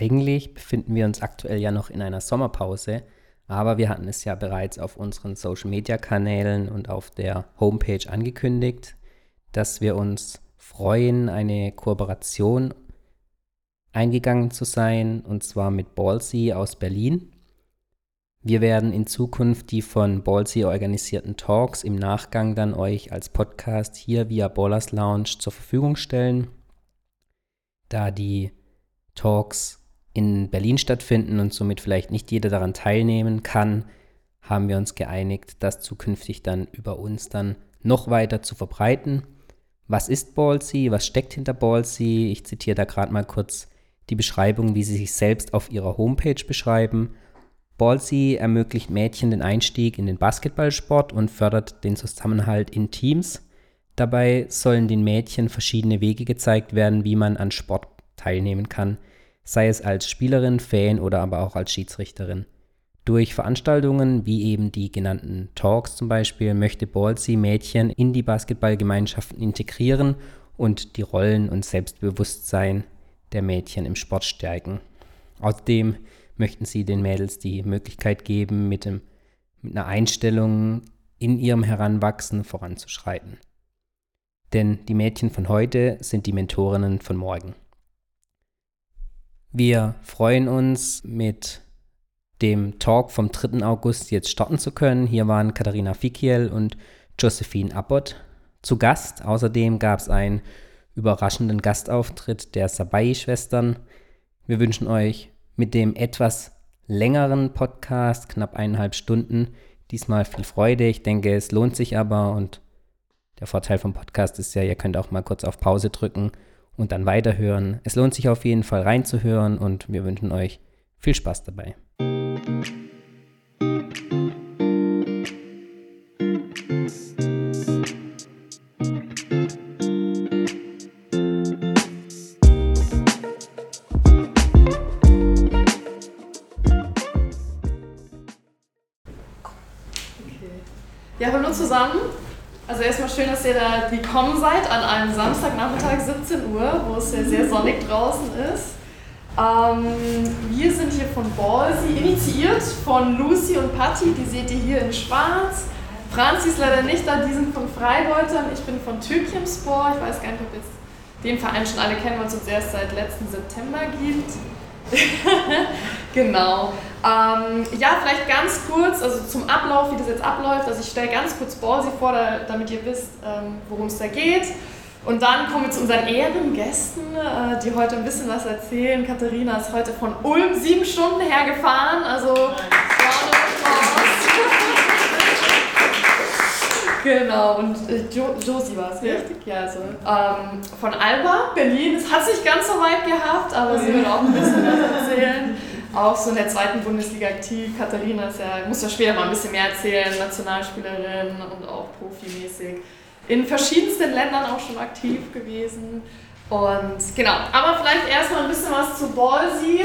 Eigentlich befinden wir uns aktuell ja noch in einer Sommerpause, aber wir hatten es ja bereits auf unseren Social-Media-Kanälen und auf der Homepage angekündigt, dass wir uns freuen, eine Kooperation eingegangen zu sein, und zwar mit Ballsy aus Berlin. Wir werden in Zukunft die von Ballsy organisierten Talks im Nachgang dann euch als Podcast hier via Ballers Lounge zur Verfügung stellen. Da die Talks in Berlin stattfinden und somit vielleicht nicht jeder daran teilnehmen kann, haben wir uns geeinigt, das zukünftig dann über uns dann noch weiter zu verbreiten. Was ist Ballsy? Was steckt hinter Ballsy? Ich zitiere da gerade mal kurz die Beschreibung, wie sie sich selbst auf ihrer Homepage beschreiben. Ballsy ermöglicht Mädchen den Einstieg in den Basketballsport und fördert den Zusammenhalt in Teams. Dabei sollen den Mädchen verschiedene Wege gezeigt werden, wie man an Sport teilnehmen kann, sei es als Spielerin, Fan oder aber auch als Schiedsrichterin. Durch Veranstaltungen wie eben die genannten Talks zum Beispiel möchte Ballsy Mädchen in die Basketballgemeinschaften integrieren und die Rollen und Selbstbewusstsein der Mädchen im Sport stärken. Außerdem möchten sie den Mädels die Möglichkeit geben, mit, dem, mit einer Einstellung in ihrem Heranwachsen voranzuschreiten. Denn die Mädchen von heute sind die Mentorinnen von morgen. Wir freuen uns, mit dem Talk vom 3. August jetzt starten zu können. Hier waren Katharina Fikiel und Josephine Abbott zu Gast. Außerdem gab es einen überraschenden Gastauftritt der Sabai-Schwestern. Wir wünschen euch mit dem etwas längeren Podcast, knapp eineinhalb Stunden, diesmal viel Freude. Ich denke, es lohnt sich aber und der Vorteil vom Podcast ist ja, ihr könnt auch mal kurz auf Pause drücken und dann weiterhören. Es lohnt sich auf jeden Fall reinzuhören und wir wünschen euch viel Spaß dabei. Ja, hallo zusammen. Also erstmal schön, dass ihr da gekommen seid an einem Samstagnachmittag 17 Uhr, wo es ja sehr sonnig draußen ist. Ähm, wir sind hier von Ballsy, initiiert von Lucy und Patti, die seht ihr hier in schwarz. Franzi ist leider nicht da, die sind von Freibeutern, ich bin von Türkimspor. Ich weiß gar nicht, ob jetzt den Verein schon alle kennen, weil es uns erst seit letzten September gibt. genau. Ähm, ja, vielleicht ganz kurz, also zum Ablauf, wie das jetzt abläuft. Also ich stelle ganz kurz Ballsy vor, damit ihr wisst, ähm, worum es da geht. Und dann kommen wir zu unseren Ehrengästen, äh, die heute ein bisschen was erzählen. Katharina ist heute von Ulm sieben Stunden hergefahren, also Genau, und äh, jo Josie war es, richtig? Ja, also ähm, von Alba, Berlin. Es hat sich ganz so weit gehabt, aber sie wird auch ein bisschen was erzählen auch so in der zweiten Bundesliga aktiv. Katharina ist ja, muss ja später mal ein bisschen mehr erzählen, Nationalspielerin und auch profimäßig. In verschiedensten Ländern auch schon aktiv gewesen. Und genau, aber vielleicht erstmal ein bisschen was zu Ballsy.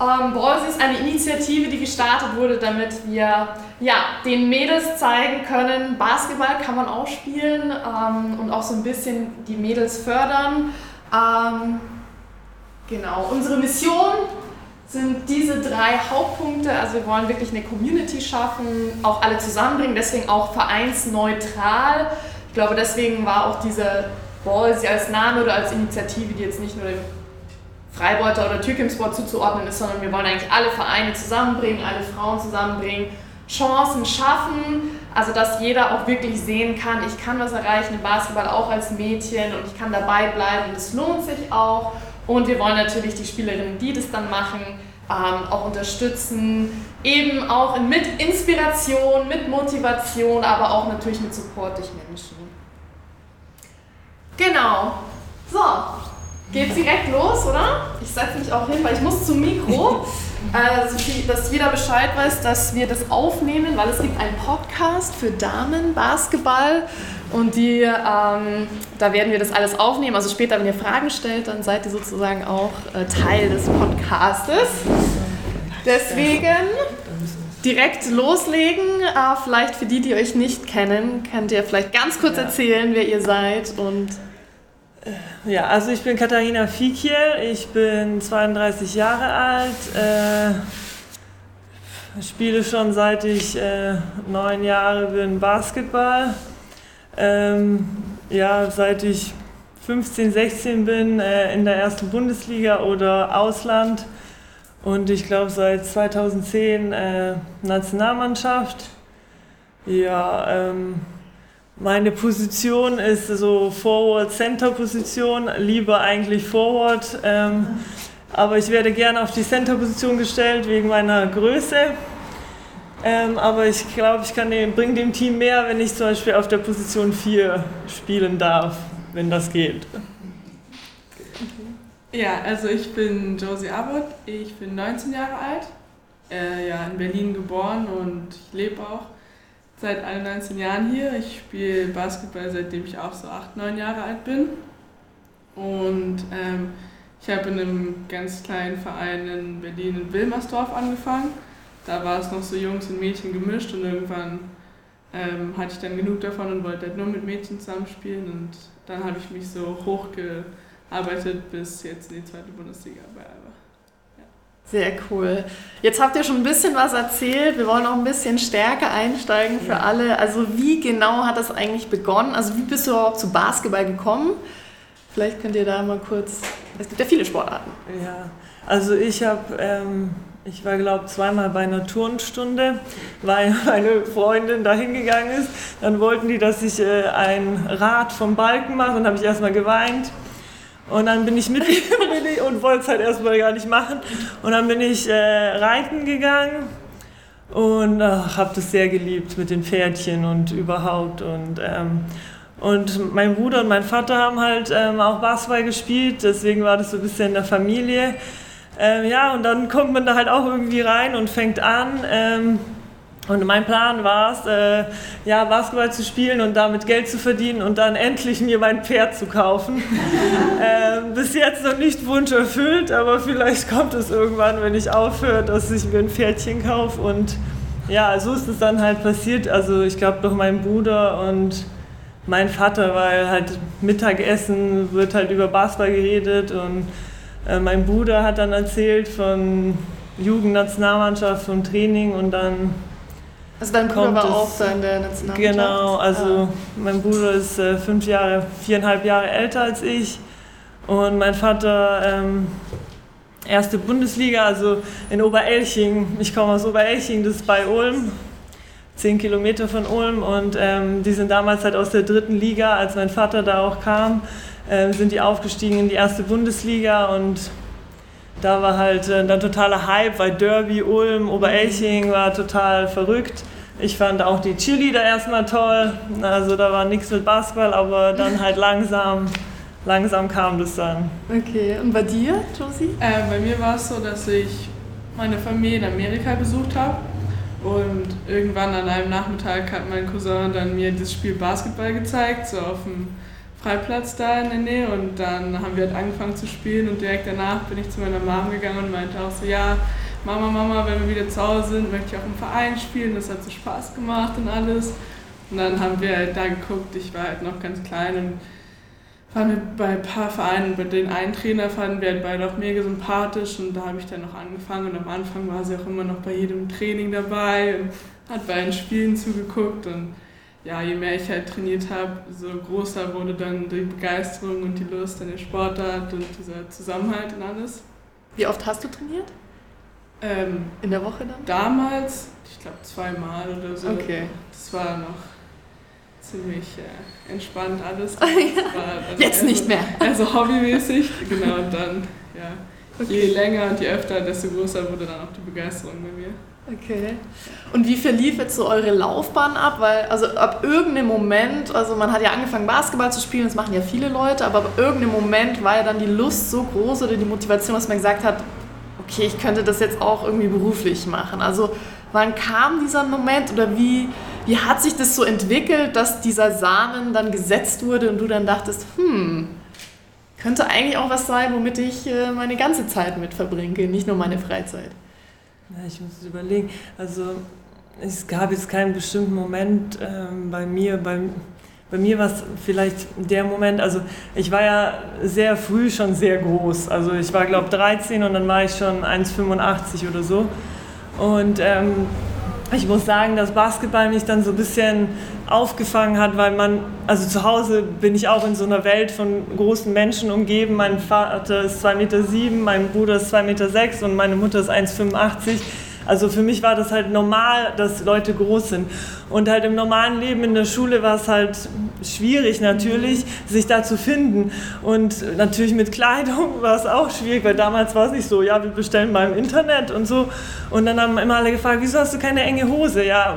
Ähm, Ballsy ist eine Initiative, die gestartet wurde, damit wir ja, den Mädels zeigen können, Basketball kann man auch spielen ähm, und auch so ein bisschen die Mädels fördern. Ähm, genau, unsere Mission sind diese drei Hauptpunkte. Also wir wollen wirklich eine Community schaffen, auch alle zusammenbringen, deswegen auch vereinsneutral. Ich glaube, deswegen war auch diese Ballsy als Name oder als Initiative, die jetzt nicht nur dem Freibeuter oder Türkimsport zuzuordnen ist, sondern wir wollen eigentlich alle Vereine zusammenbringen, alle Frauen zusammenbringen, Chancen schaffen, also dass jeder auch wirklich sehen kann, ich kann was erreichen im Basketball auch als Mädchen und ich kann dabei bleiben und es lohnt sich auch. Und wir wollen natürlich die Spielerinnen, die das dann machen, ähm, auch unterstützen, eben auch mit Inspiration, mit Motivation, aber auch natürlich mit Support durch Menschen. Genau. So, geht direkt los, oder? Ich setze mich auch hin, weil ich muss zum Mikro. Also, dass jeder Bescheid weiß, dass wir das aufnehmen, weil es gibt einen Podcast für Damen Basketball und die, ähm, da werden wir das alles aufnehmen. Also später, wenn ihr Fragen stellt, dann seid ihr sozusagen auch äh, Teil des Podcastes. Deswegen direkt loslegen. Äh, vielleicht für die, die euch nicht kennen, könnt ihr vielleicht ganz kurz erzählen, wer ihr seid und Äh, ja, also ich bin Katharina Fiekiel, ich bin 32 Jahre alt, äh, spiele schon seit ich äh, neun Jahre bin Basketball. Ähm, ja, seit ich 15, 16 bin äh, in der ersten Bundesliga oder Ausland und ich glaube seit 2010 äh, Nationalmannschaft. Ja, ähm, meine Position ist so Forward-Center-Position, lieber eigentlich Forward. Ähm, aber ich werde gerne auf die Center-Position gestellt wegen meiner Größe. Ähm, aber ich glaube, ich kann dem, bringe dem Team mehr, wenn ich zum Beispiel auf der Position 4 spielen darf wenn das geht. Ja, also ich bin Josie Abbott, ich bin 19 Jahre alt, äh, ja, in Berlin geboren und ich lebe auch seit 19 Jahren hier. Ich spiele Basketball, seitdem ich auch so 8, 9 Jahre alt bin. Und ähm, ich habe in einem ganz kleinen Verein in Berlin in Wilmersdorf angefangen. Da war es noch so Jungs und Mädchen gemischt und irgendwann ähm, hatte ich dann genug davon und wollte halt nur mit Mädchen zusammenspielen und dann habe ich mich so hochgearbeitet bis jetzt in die zweite Bundesliga bei. Sehr cool. Jetzt habt ihr schon ein bisschen was erzählt. Wir wollen auch ein bisschen stärker einsteigen für ja. alle. Also wie genau hat das eigentlich begonnen? Also wie bist du überhaupt zu Basketball gekommen? Vielleicht könnt ihr da mal kurz. Es gibt ja viele Sportarten. Ja, also ich habe ähm, ich war, glaube ich, zweimal bei einer Turnstunde, weil meine Freundin da hingegangen ist. Dann wollten die, dass ich äh, ein Rad vom Balken mache. Dann habe ich erstmal geweint. Und dann bin ich mit und wollte es halt erstmal gar nicht machen. Und dann bin ich äh, reiten gegangen und habe das sehr geliebt mit den Pferdchen und überhaupt. Und, ähm, und mein Bruder und mein Vater haben halt ähm, auch Basketball gespielt, deswegen war das so ein bisschen in der Familie. Ähm, ja, und dann kommt man da halt auch irgendwie rein und fängt an. Und mein Plan war es, äh, ja, Basketball zu spielen und damit Geld zu verdienen und dann endlich mir mein Pferd zu kaufen. ähm, bis jetzt noch nicht Wunsch erfüllt, aber vielleicht kommt es irgendwann, wenn ich aufhöre, dass ich mir ein Pferdchen kaufe. Und ja, so ist es dann halt passiert. Also ich glaube durch meinen Bruder und mein Vater, weil halt Mittagessen wird halt über Basketball geredet und äh, mein Bruder hat dann erzählt von Jugendnationalmannschaft, vom Training und dann. Also dein Bruder war auch da in der Nationalmannschaft? Genau, also ah. mein Bruder ist äh, fünf Jahre, viereinhalb Jahre älter als ich und mein Vater ähm, erste Bundesliga, also in Oberelching. Ich komme aus Oberelching, das ist bei Ulm, zehn Kilometer von Ulm und ähm, die sind damals halt aus der dritten Liga, als mein Vater da auch kam äh, sind die aufgestiegen in die erste Bundesliga und da war halt äh, dann totaler Hype, weil Derby, Ulm, Oberelching war total verrückt. Ich fand auch die Cheerleader erstmal toll, also da war nichts mit Basketball, aber dann halt langsam, langsam kam das dann. Okay, und bei dir, Josie? Äh, bei mir war es so, dass ich meine Familie in Amerika besucht habe und irgendwann an einem Nachmittag hat mein Cousin dann mir das Spiel Basketball gezeigt, so auf dem Freiplatz da in der Nähe und dann haben wir halt angefangen zu spielen und direkt danach bin ich zu meiner Mom gegangen und meinte auch so, ja, Mama, Mama, wenn wir wieder zu Hause sind, möchte ich auch im Verein spielen, das hat so Spaß gemacht und alles. Und dann haben wir halt da geguckt, ich war halt noch ganz klein und waren wir bei ein paar Vereinen, bei den einen Trainer fanden wir halt beide auch mega sympathisch und da habe ich dann noch angefangen und am Anfang war sie auch immer noch bei jedem Training dabei und hat bei den Spielen zugeguckt und ja, je mehr ich halt trainiert habe, so größer wurde dann die Begeisterung und die Lust an der Sportart und dieser Zusammenhalt und alles. Wie oft hast du trainiert? Ähm, In der Woche dann? Damals, ich glaube zweimal oder so. Okay. Das war noch ziemlich äh, entspannt alles. War, Jetzt nicht mehr. Also hobbymäßig, genau. Und dann, ja, okay. je länger und je öfter, desto größer wurde dann auch die Begeisterung bei mir. Okay. Und wie verlief jetzt so eure Laufbahn ab? Weil, also ab irgendeinem Moment, also man hat ja angefangen Basketball zu spielen, das machen ja viele Leute, aber ab irgendeinem Moment war ja dann die Lust so groß oder die Motivation, dass man gesagt hat, okay, ich könnte das jetzt auch irgendwie beruflich machen. Also wann kam dieser Moment oder wie, wie hat sich das so entwickelt, dass dieser Samen dann gesetzt wurde und du dann dachtest, hm, könnte eigentlich auch was sein, womit ich äh, meine ganze Zeit mit verbringe, nicht nur meine Freizeit. Ich muss überlegen. Also es gab jetzt keinen bestimmten Moment ähm, bei mir. Bei, bei mir war es vielleicht der Moment, also ich war ja sehr früh schon sehr groß. Also ich war, glaube ich, 13 und dann war ich schon 1,85 oder so. Und ähm, ich muss sagen, dass Basketball mich dann so ein bisschen aufgefangen hat, weil man, also zu Hause bin ich auch in so einer Welt von großen Menschen umgeben. Mein Vater ist 2,7 Meter, mein Bruder ist 2,6 Meter und meine Mutter ist 1,85 also für mich war das halt normal, dass Leute groß sind. Und halt im normalen Leben in der Schule war es halt schwierig natürlich, sich da zu finden. Und natürlich mit Kleidung war es auch schwierig, weil damals war es nicht so, ja, wir bestellen mal im Internet und so. Und dann haben immer alle gefragt, wieso hast du keine enge Hose? Ja,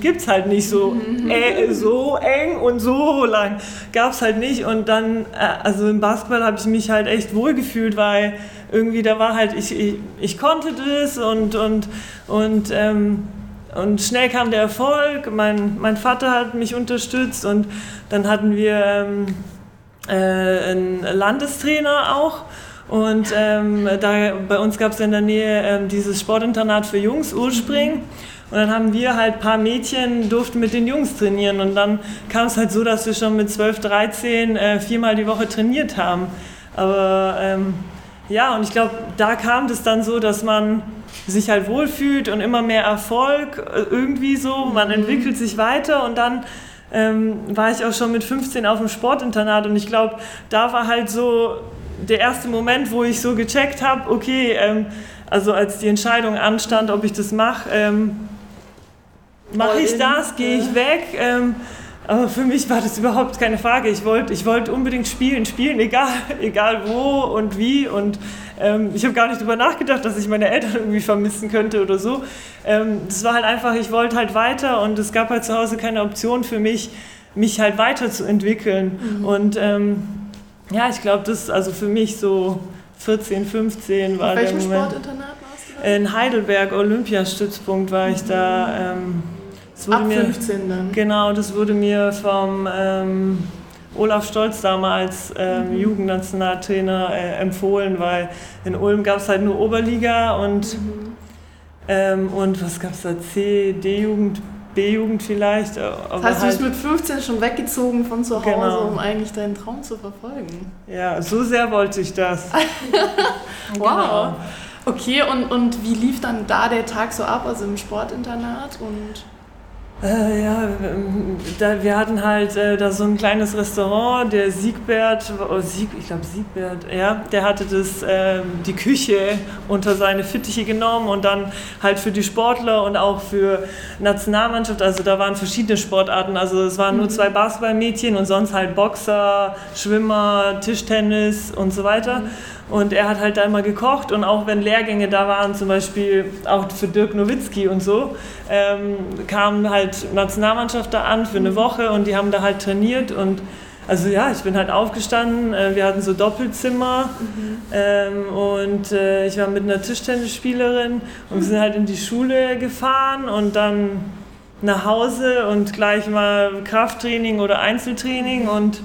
gibt es halt nicht so, äh, so eng und so lang. Gab es halt nicht. Und dann, äh, also im Basketball habe ich mich halt echt wohlgefühlt, weil irgendwie da war halt, ich, ich, ich konnte das und, und, und, ähm, und schnell kam der Erfolg. Mein, mein Vater hat mich unterstützt und dann hatten wir ähm, äh, einen Landestrainer auch. Und ähm, da, bei uns gab es in der Nähe ähm, dieses Sportinternat für Jungs, Urspring. Und dann haben wir halt ein paar Mädchen, durften mit den Jungs trainieren. Und dann kam es halt so, dass wir schon mit 12, 13 äh, viermal die Woche trainiert haben. Aber ähm, ja, und ich glaube, da kam das dann so, dass man sich halt wohlfühlt und immer mehr Erfolg äh, irgendwie so. Man mhm. entwickelt sich weiter und dann ähm, war ich auch schon mit 15 auf dem Sportinternat und ich glaube, da war halt so der erste Moment, wo ich so gecheckt habe, okay, ähm, also als die Entscheidung anstand, ob ich das mache, ähm, mache ich das, gehe ich weg. Ähm, aber für mich war das überhaupt keine Frage. Ich wollte ich wollt unbedingt spielen, spielen, egal, egal wo und wie. Und ähm, ich habe gar nicht darüber nachgedacht, dass ich meine Eltern irgendwie vermissen könnte oder so. Ähm, das war halt einfach, ich wollte halt weiter und es gab halt zu Hause keine Option für mich, mich halt weiterzuentwickeln. Mhm. Und ähm, ja, ich glaube, das also für mich so 14, 15 war der Moment. Sportinternat warst du? In Heidelberg, Olympiastützpunkt war ich da. Ab 15 mir, dann? Genau, das wurde mir vom ähm, Olaf Stolz damals ähm, mhm. Jugendnationaltrainer äh, empfohlen, weil in Ulm gab es halt nur Oberliga und, mhm. ähm, und was gab es da? C, D-Jugend, B-Jugend vielleicht. Äh, das heißt, du bist halt mit 15 schon weggezogen von zu Hause, genau. um eigentlich deinen Traum zu verfolgen. Ja, so sehr wollte ich das. wow. Genau. Okay, und, und wie lief dann da der Tag so ab, also im Sportinternat? Und äh, ja, da, wir hatten halt äh, da so ein kleines Restaurant, der Siegbert, oh, Sieg, ich glaube Siegbert, ja, der hatte das, äh, die Küche unter seine Fittiche genommen und dann halt für die Sportler und auch für Nationalmannschaft, also da waren verschiedene Sportarten, also es waren nur mhm. zwei Basketballmädchen und sonst halt Boxer, Schwimmer, Tischtennis und so weiter. Mhm. Und er hat halt da immer gekocht und auch wenn Lehrgänge da waren, zum Beispiel auch für Dirk Nowitzki und so, ähm, kam halt Nationalmannschaft da an für eine Woche und die haben da halt trainiert und also ja, ich bin halt aufgestanden, äh, wir hatten so Doppelzimmer mhm. ähm, und äh, ich war mit einer Tischtennisspielerin und wir sind halt in die Schule gefahren und dann nach Hause und gleich mal Krafttraining oder Einzeltraining und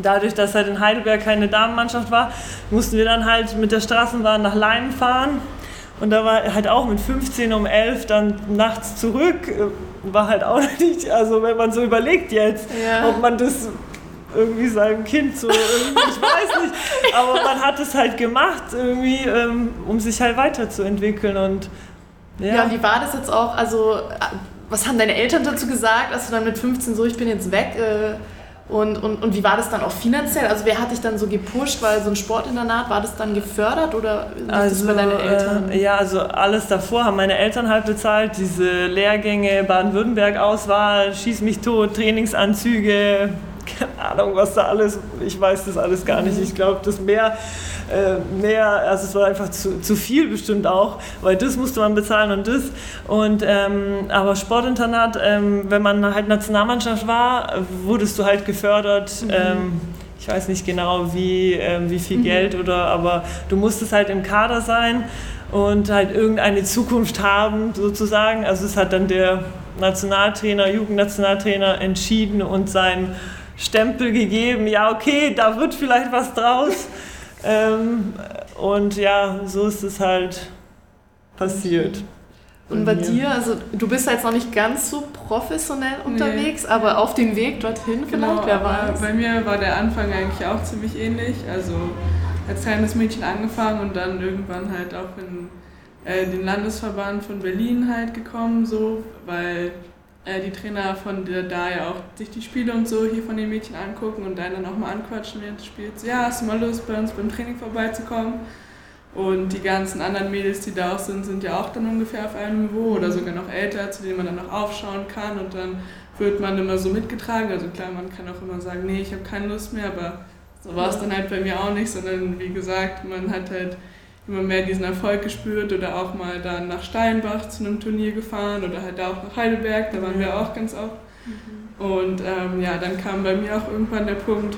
dadurch, dass halt in Heidelberg keine Damenmannschaft war, mussten wir dann halt mit der Straßenbahn nach Leim fahren. Und da war halt auch mit 15 um 11 dann nachts zurück, war halt auch nicht, also wenn man so überlegt jetzt, ja. ob man das irgendwie seinem Kind so, ich weiß nicht, aber man hat es halt gemacht irgendwie, ähm, um sich halt weiterzuentwickeln und ja. ja, und wie war das jetzt auch, also was haben deine Eltern dazu gesagt, als du dann mit 15 so, ich bin jetzt weg, äh, und, und, und wie war das dann auch finanziell? Also wer hat dich dann so gepusht, weil so ein Sportinternat, war das dann gefördert oder also, das bei deinen Eltern? Äh, ja, also alles davor haben meine Eltern halt bezahlt, diese Lehrgänge, Baden-Württemberg-Auswahl, Schieß mich tot, Trainingsanzüge, keine Ahnung, was da alles, ich weiß das alles gar nicht. Ich glaube, das mehr, äh, mehr, also es war einfach zu, zu viel bestimmt auch, weil das musste man bezahlen und das. Und, ähm, aber Sportinternat, ähm, wenn man halt Nationalmannschaft war, wurdest du halt gefördert. Mhm. Ähm, ich weiß nicht genau, wie, ähm, wie viel mhm. Geld oder, aber du musstest halt im Kader sein und halt irgendeine Zukunft haben, sozusagen. Also es hat dann der Nationaltrainer, Jugendnationaltrainer entschieden und sein Stempel gegeben, ja, okay, da wird vielleicht was draus. ähm, und ja, so ist es halt passiert. Und bei dir, also du bist jetzt noch nicht ganz so professionell unterwegs, nee. aber auf dem Weg dorthin genau, vielleicht, wer weiß. Bei mir war der Anfang eigentlich auch ziemlich ähnlich. Also als kleines Mädchen angefangen und dann irgendwann halt auch in äh, den Landesverband von Berlin halt gekommen, so, weil äh, die Trainer von der, da ja auch sich die Spiele und so hier von den Mädchen angucken und dann auch mal anquatschen während des Spiels. Ja, hast du mal Lust, bei uns beim Training vorbeizukommen? Und die ganzen anderen Mädels, die da auch sind, sind ja auch dann ungefähr auf einem Niveau oder sogar noch älter, zu denen man dann noch aufschauen kann und dann wird man immer so mitgetragen. Also klar, man kann auch immer sagen, nee, ich habe keine Lust mehr, aber so war es dann halt bei mir auch nicht, sondern wie gesagt, man hat halt immer mehr diesen Erfolg gespürt oder auch mal dann nach Steinbach zu einem Turnier gefahren oder halt auch nach Heidelberg, da waren wir auch ganz oft. Mhm. Und ähm, ja, dann kam bei mir auch irgendwann der Punkt,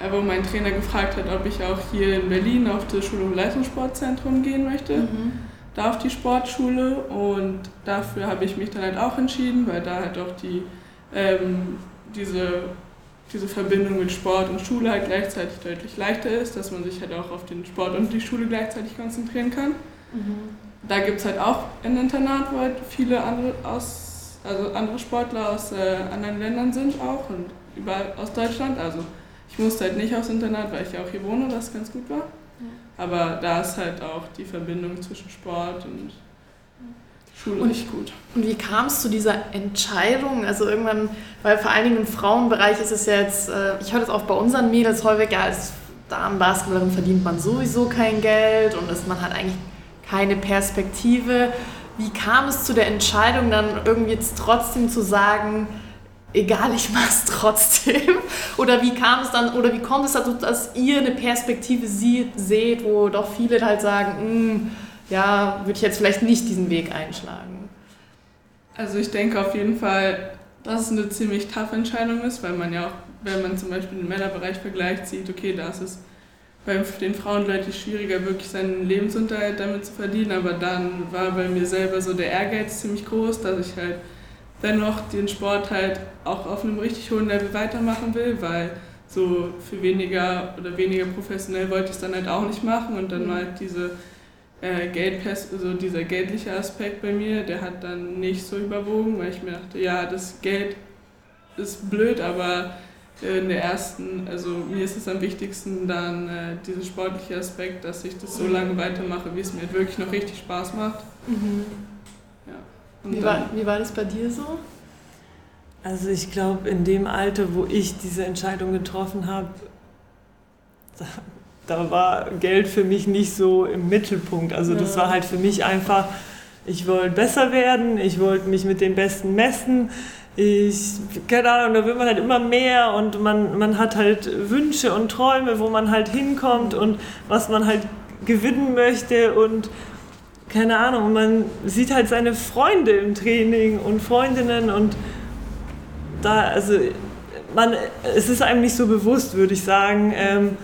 äh, wo mein Trainer gefragt hat, ob ich auch hier in Berlin auf das Schul- und Leistungssportzentrum gehen möchte. Mhm. Da auf die Sportschule und dafür habe ich mich dann halt auch entschieden, weil da halt auch die, ähm, diese, diese Verbindung mit Sport und Schule halt gleichzeitig deutlich leichter ist, dass man sich halt auch auf den Sport und die Schule gleichzeitig konzentrieren kann. Mhm. Da gibt es halt auch ein Internat, wo halt viele andere, aus, also andere Sportler aus äh, anderen Ländern sind auch und überall aus Deutschland. Also ich musste halt nicht aufs Internat, weil ich ja auch hier wohne, was ganz gut war. Aber da ist halt auch die Verbindung zwischen Sport und Schule und, nicht gut. Und wie kam es zu dieser Entscheidung? Also irgendwann, weil vor allen Dingen im Frauenbereich ist es jetzt, äh, ich höre das auch bei unseren Mädels häufig, ja, als Damenbasketballerin verdient man sowieso kein Geld und es, man hat eigentlich keine Perspektive. Wie kam es zu der Entscheidung, dann irgendwie jetzt trotzdem zu sagen, egal, ich mache es trotzdem? Oder wie kam es dann, oder wie kommt es dazu, dass ihr eine Perspektive sieht, seht, wo doch viele halt sagen, hm, ja, würde ich jetzt vielleicht nicht diesen Weg einschlagen? Also ich denke auf jeden Fall, dass es eine ziemlich tough Entscheidung ist, weil man ja auch, wenn man zum Beispiel den Männerbereich vergleicht, sieht, okay, da ist es bei den Frauen deutlich schwieriger, wirklich seinen Lebensunterhalt damit zu verdienen, aber dann war bei mir selber so der Ehrgeiz ziemlich groß, dass ich halt dennoch den Sport halt auch auf einem richtig hohen Level weitermachen will, weil so für weniger oder weniger professionell wollte ich es dann halt auch nicht machen. Und dann war halt diese äh, Geldpest, also dieser geldliche Aspekt bei mir, der hat dann nicht so überwogen, weil ich mir dachte, ja, das Geld ist blöd, aber in der ersten, also mir ist es am wichtigsten dann äh, dieser sportliche Aspekt, dass ich das so lange weitermache, wie es mir wirklich noch richtig Spaß macht. Mhm. Wie war, wie war das bei dir so? Also ich glaube, in dem Alter, wo ich diese Entscheidung getroffen habe, da, war Geld für mich nicht so im Mittelpunkt. Also das war halt für mich einfach, ich wollte besser werden, ich wollte mich mit den Besten messen. Ich, keine Ahnung, da will man halt immer mehr und man, man hat halt Wünsche und Träume, wo man halt hinkommt und was man halt gewinnen möchte und keine Ahnung, und man sieht halt seine Freunde im Training und Freundinnen und da, also man, es ist einem nicht so bewusst, würde ich sagen. Ähm,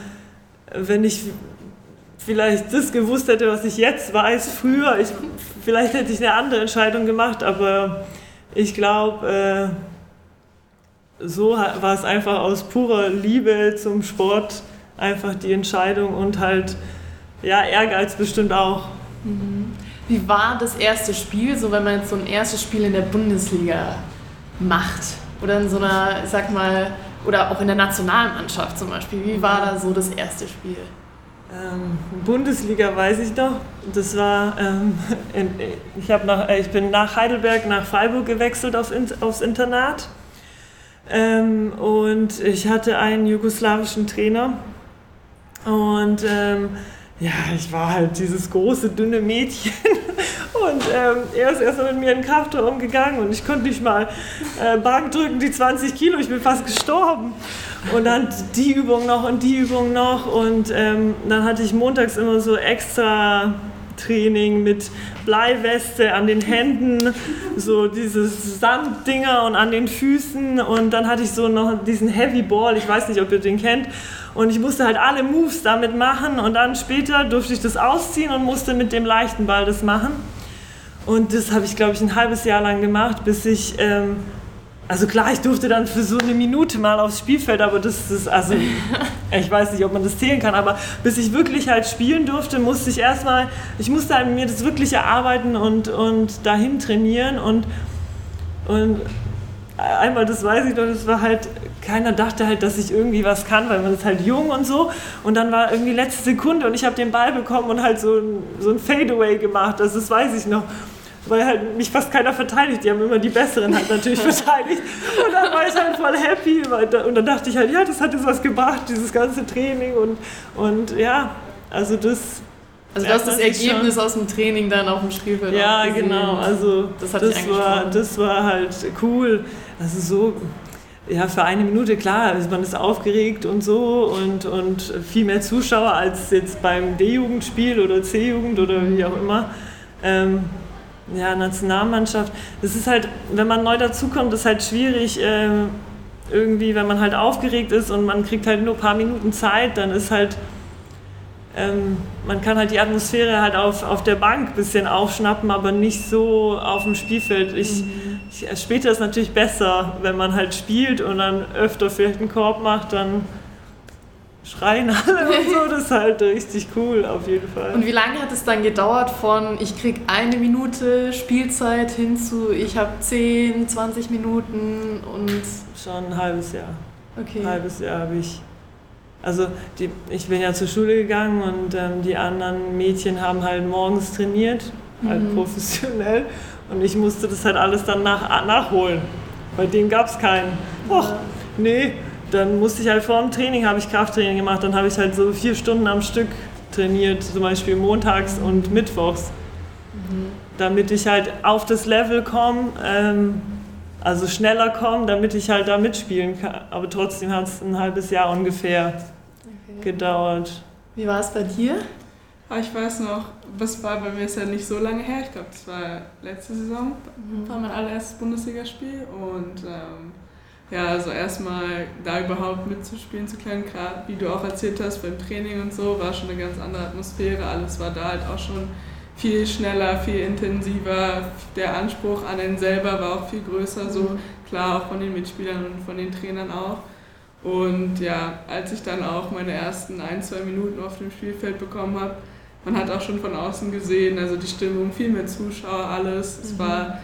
wenn ich vielleicht das gewusst hätte, was ich jetzt weiß, früher, ich, vielleicht hätte ich eine andere Entscheidung gemacht, aber ich glaube, äh, so war es einfach aus purer Liebe zum Sport einfach die Entscheidung und halt, ja, Ehrgeiz bestimmt auch. Mhm. Wie war das erste Spiel, so wenn man jetzt so ein erstes Spiel in der Bundesliga macht? Oder in so einer, ich sag mal, oder auch in der Nationalmannschaft zum Beispiel. Wie war da so das erste Spiel? Ähm, Bundesliga weiß ich noch. Das war, ähm, in, ich, nach, ich bin nach Heidelberg, nach Freiburg gewechselt auf, aufs Internat. Ähm, und ich hatte einen jugoslawischen Trainer. Und ähm, ja, ich war halt dieses große, dünne Mädchen. Und ähm, er ist erst mal mit mir in den Kraftraum gegangen und ich konnte nicht mal äh, Bank drücken, die 20 Kilo, ich bin fast gestorben. Und dann die Übung noch und die Übung noch. Und ähm, dann hatte ich montags immer so extra Training mit Bleiweste an den Händen, so dieses Sanddinger und an den Füßen. Und dann hatte ich so noch diesen Heavy Ball, ich weiß nicht, ob ihr den kennt. Und ich musste halt alle Moves damit machen und dann später durfte ich das ausziehen und musste mit dem leichten Ball das machen. Und das habe ich, glaube ich, ein halbes Jahr lang gemacht, bis ich ähm, also klar, ich durfte dann für so eine Minute mal aufs Spielfeld, aber das ist, also, ich weiß nicht, ob man das zählen kann, aber bis ich wirklich halt spielen durfte, musste ich erstmal, ich musste halt mir das wirklich erarbeiten und, und dahin trainieren und, und einmal, das weiß ich noch, das war halt, keiner dachte halt, dass ich irgendwie was kann, weil man ist halt jung und so. Und dann war irgendwie letzte Sekunde und ich habe den Ball bekommen und halt so ein, so ein Fadeaway gemacht, also das weiß ich noch weil halt mich fast keiner verteidigt. Die haben immer die Besseren halt natürlich verteidigt. Und dann war ich halt voll happy. Und dann dachte ich halt, ja, das hat jetzt was gebracht, dieses ganze Training. Und, und ja, also das. Also du hast das Ergebnis aus dem Training dann auf dem Spielfeld Ja, genau. Also das, das war, das war halt cool. Also so, ja, für eine Minute, klar, man ist aufgeregt und so und, und viel mehr Zuschauer als jetzt beim D-Jugendspiel oder C-Jugend oder wie auch immer. Ähm, ja, Nationalmannschaft. Das ist halt, wenn man neu dazukommt, ist halt schwierig, äh, irgendwie, wenn man halt aufgeregt ist und man kriegt halt nur ein paar Minuten Zeit, dann ist halt, ähm, man kann halt die Atmosphäre halt auf, auf der Bank ein bisschen aufschnappen, aber nicht so auf dem Spielfeld. Ich, mhm. ich, später ist natürlich besser, wenn man halt spielt und dann öfter vielleicht einen Korb macht, dann schreien alle und so. Das ist halt richtig cool, auf jeden Fall. Und wie lange hat es dann gedauert von ich krieg eine Minute Spielzeit hin zu ich habe 10, 20 Minuten und. Schon ein halbes Jahr. Okay. Ein halbes Jahr habe ich. Also die, ich bin ja zur Schule gegangen und ähm, die anderen Mädchen haben halt morgens trainiert, halt mhm. professionell. Und ich musste das halt alles dann nach, nachholen. Bei denen gab es keinen. Och, nee, dann musste ich halt vor dem Training, habe ich Krafttraining gemacht, dann habe ich halt so vier Stunden am Stück trainiert, zum Beispiel montags und mittwochs, mhm. damit ich halt auf das Level komme, ähm, also schneller komme, damit ich halt da mitspielen kann. Aber trotzdem hat es ein halbes Jahr ungefähr okay. gedauert. Wie war es bei dir? Ah, ich weiß noch, was war bei mir ist ja nicht so lange her, ich glaube, das war letzte Saison, mhm. war mein allererstes Bundesligaspiel und ähm, ja, also erstmal da überhaupt mitzuspielen zu können, gerade wie du auch erzählt hast beim Training und so, war schon eine ganz andere Atmosphäre. Alles war da halt auch schon viel schneller, viel intensiver. Der Anspruch an einen selber war auch viel größer, so mhm. klar auch von den Mitspielern und von den Trainern auch. Und ja, als ich dann auch meine ersten ein, zwei Minuten auf dem Spielfeld bekommen habe, man hat auch schon von außen gesehen, also die Stimmung, viel mehr Zuschauer, alles. Es mhm. war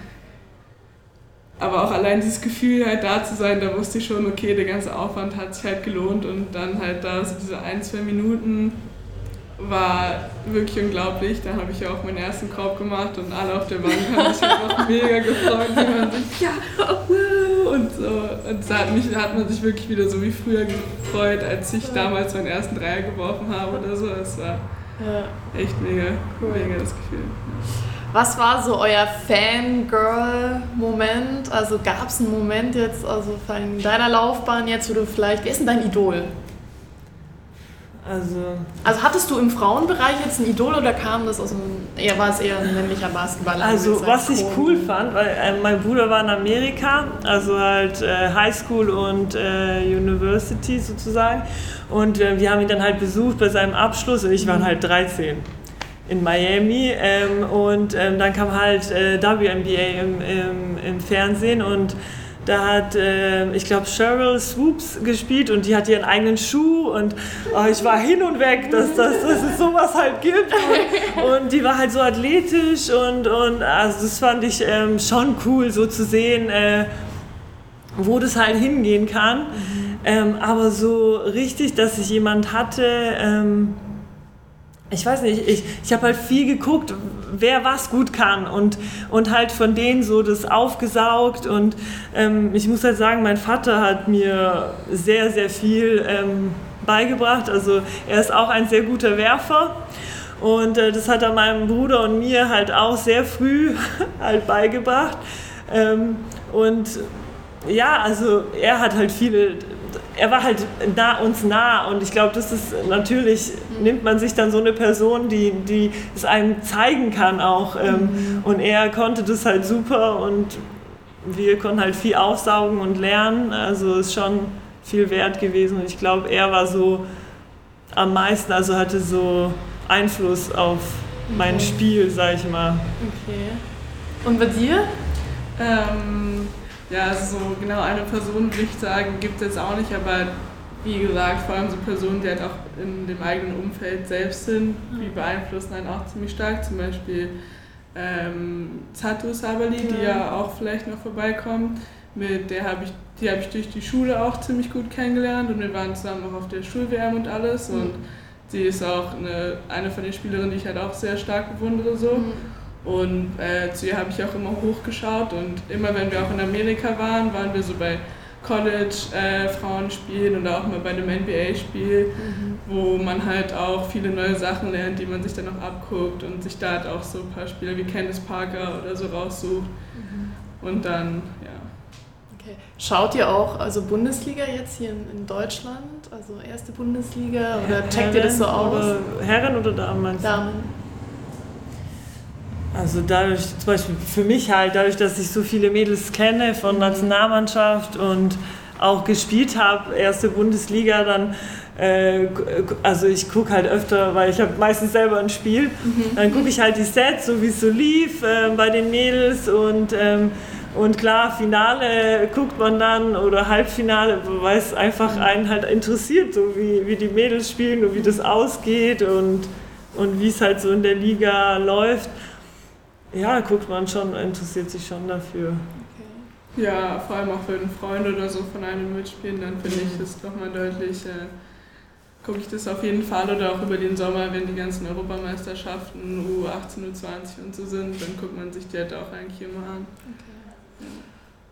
aber auch allein dieses Gefühl, halt da zu sein, da wusste ich schon, okay, der ganze Aufwand hat sich halt gelohnt und dann halt da so diese ein, zwei Minuten war wirklich unglaublich. Da habe ich ja auch meinen ersten Korb gemacht und alle auf der Bank haben sich einfach mega gefreut. Die waren so, ja, und so. Und da hat, mich, hat man sich wirklich wieder so wie früher gefreut, als ich damals meinen ersten Dreier geworfen habe oder so. Das war echt mega, mega das Gefühl. Was war so euer Fangirl-Moment? Also gab es einen Moment jetzt, also in deiner Laufbahn jetzt, wo du vielleicht, wer ist denn dein Idol? Also, also hattest du im Frauenbereich jetzt ein Idol oder kam das aus einem, eher war es eher ein männlicher Basketballer? Also was ich cool fand, weil äh, mein Bruder war in Amerika, also halt äh, Highschool und äh, University sozusagen und äh, wir haben ihn dann halt besucht bei seinem Abschluss und ich war mhm. halt 13 in Miami ähm, und ähm, dann kam halt äh, WNBA im, im, im, Fernsehen und da hat, äh, ich glaube, Cheryl Swoops gespielt und die hat ihren eigenen Schuh und oh, ich war hin und weg, dass, dass, dass es sowas halt gibt und, und, die war halt so athletisch und, und also das fand ich ähm, schon cool so zu sehen, äh, wo das halt hingehen kann. Mhm. aber so richtig, dass ich jemand hatte, ähm, ich weiß nicht, ich, ich habe halt viel geguckt, wer was gut kann und, und halt von denen so das aufgesaugt und ähm, ich muss halt sagen, mein Vater hat mir sehr, sehr viel ähm, beigebracht. Also er ist auch ein sehr guter Werfer und äh, das hat er meinem Bruder und mir halt auch sehr früh halt beigebracht. Ähm, und ja, also er hat halt viele er war halt nah, uns nah und ich glaube, das ist natürlich, nimmt man sich dann so eine Person, die, die es einem zeigen kann auch. Ähm, mhm. Und er konnte das halt super und wir konnten halt viel aufsaugen und lernen. Also ist schon viel wert gewesen und ich glaube, er war so am meisten, also hatte so Einfluss auf mein Spiel, sag ich mal. Okay. Und bei dir? Ähm Ja, also so genau eine Person würde ich sagen, gibt es jetzt auch nicht, aber wie gesagt, vor allem so Personen, die halt auch in dem eigenen Umfeld selbst sind, die beeinflussen einen auch ziemlich stark. Zum Beispiel ähm, Zatu Sabali, die ja auch vielleicht noch vorbeikommt. Mit der habe ich, die habe ich durch die Schule auch ziemlich gut kennengelernt und wir waren zusammen auch auf der Schul-WM und alles. Mhm. Und sie ist auch eine, eine von den Spielerinnen, die ich halt auch sehr stark bewundere. So. Mhm. Und äh, zu ihr habe ich auch immer hochgeschaut und immer wenn wir auch in Amerika waren, waren wir so bei College-Frauenspielen äh, oder auch mal bei einem NBA-Spiel, mhm. wo man halt auch viele neue Sachen lernt, die man sich dann auch abguckt und sich da halt auch so ein paar Spieler wie Candice Parker oder so raussucht. Mhm. Und dann, ja. Okay. Schaut ihr auch also Bundesliga jetzt hier in, in Deutschland, also erste Bundesliga oder checkt Herren ihr das so aus? Oder Herren oder Damen? Damen. Also dadurch, zum Beispiel für mich halt, dadurch, dass ich so viele Mädels kenne von Nationalmannschaft und auch gespielt habe, erste Bundesliga, dann äh, also ich gucke halt öfter, weil ich habe meistens selber ein Spiel, mhm. dann gucke ich halt die Sets, so wie es so lief äh, bei den Mädels und ähm, und klar, Finale guckt man dann oder Halbfinale, weil es einfach mhm. einen halt interessiert, so wie, wie die Mädels spielen und wie das ausgeht und, und wie es halt so in der Liga läuft. Ja, guckt man schon, interessiert sich schon dafür. Okay. Ja, vor allem auch wenn Freunde oder so von einem mitspielen, dann finde ich das mhm. nochmal deutlich. Äh, gucke ich das auf jeden Fall oder auch über den Sommer, wenn die ganzen Europameisterschaften U18, U20 und so sind, dann guckt man sich die halt auch eigentlich immer an. Okay.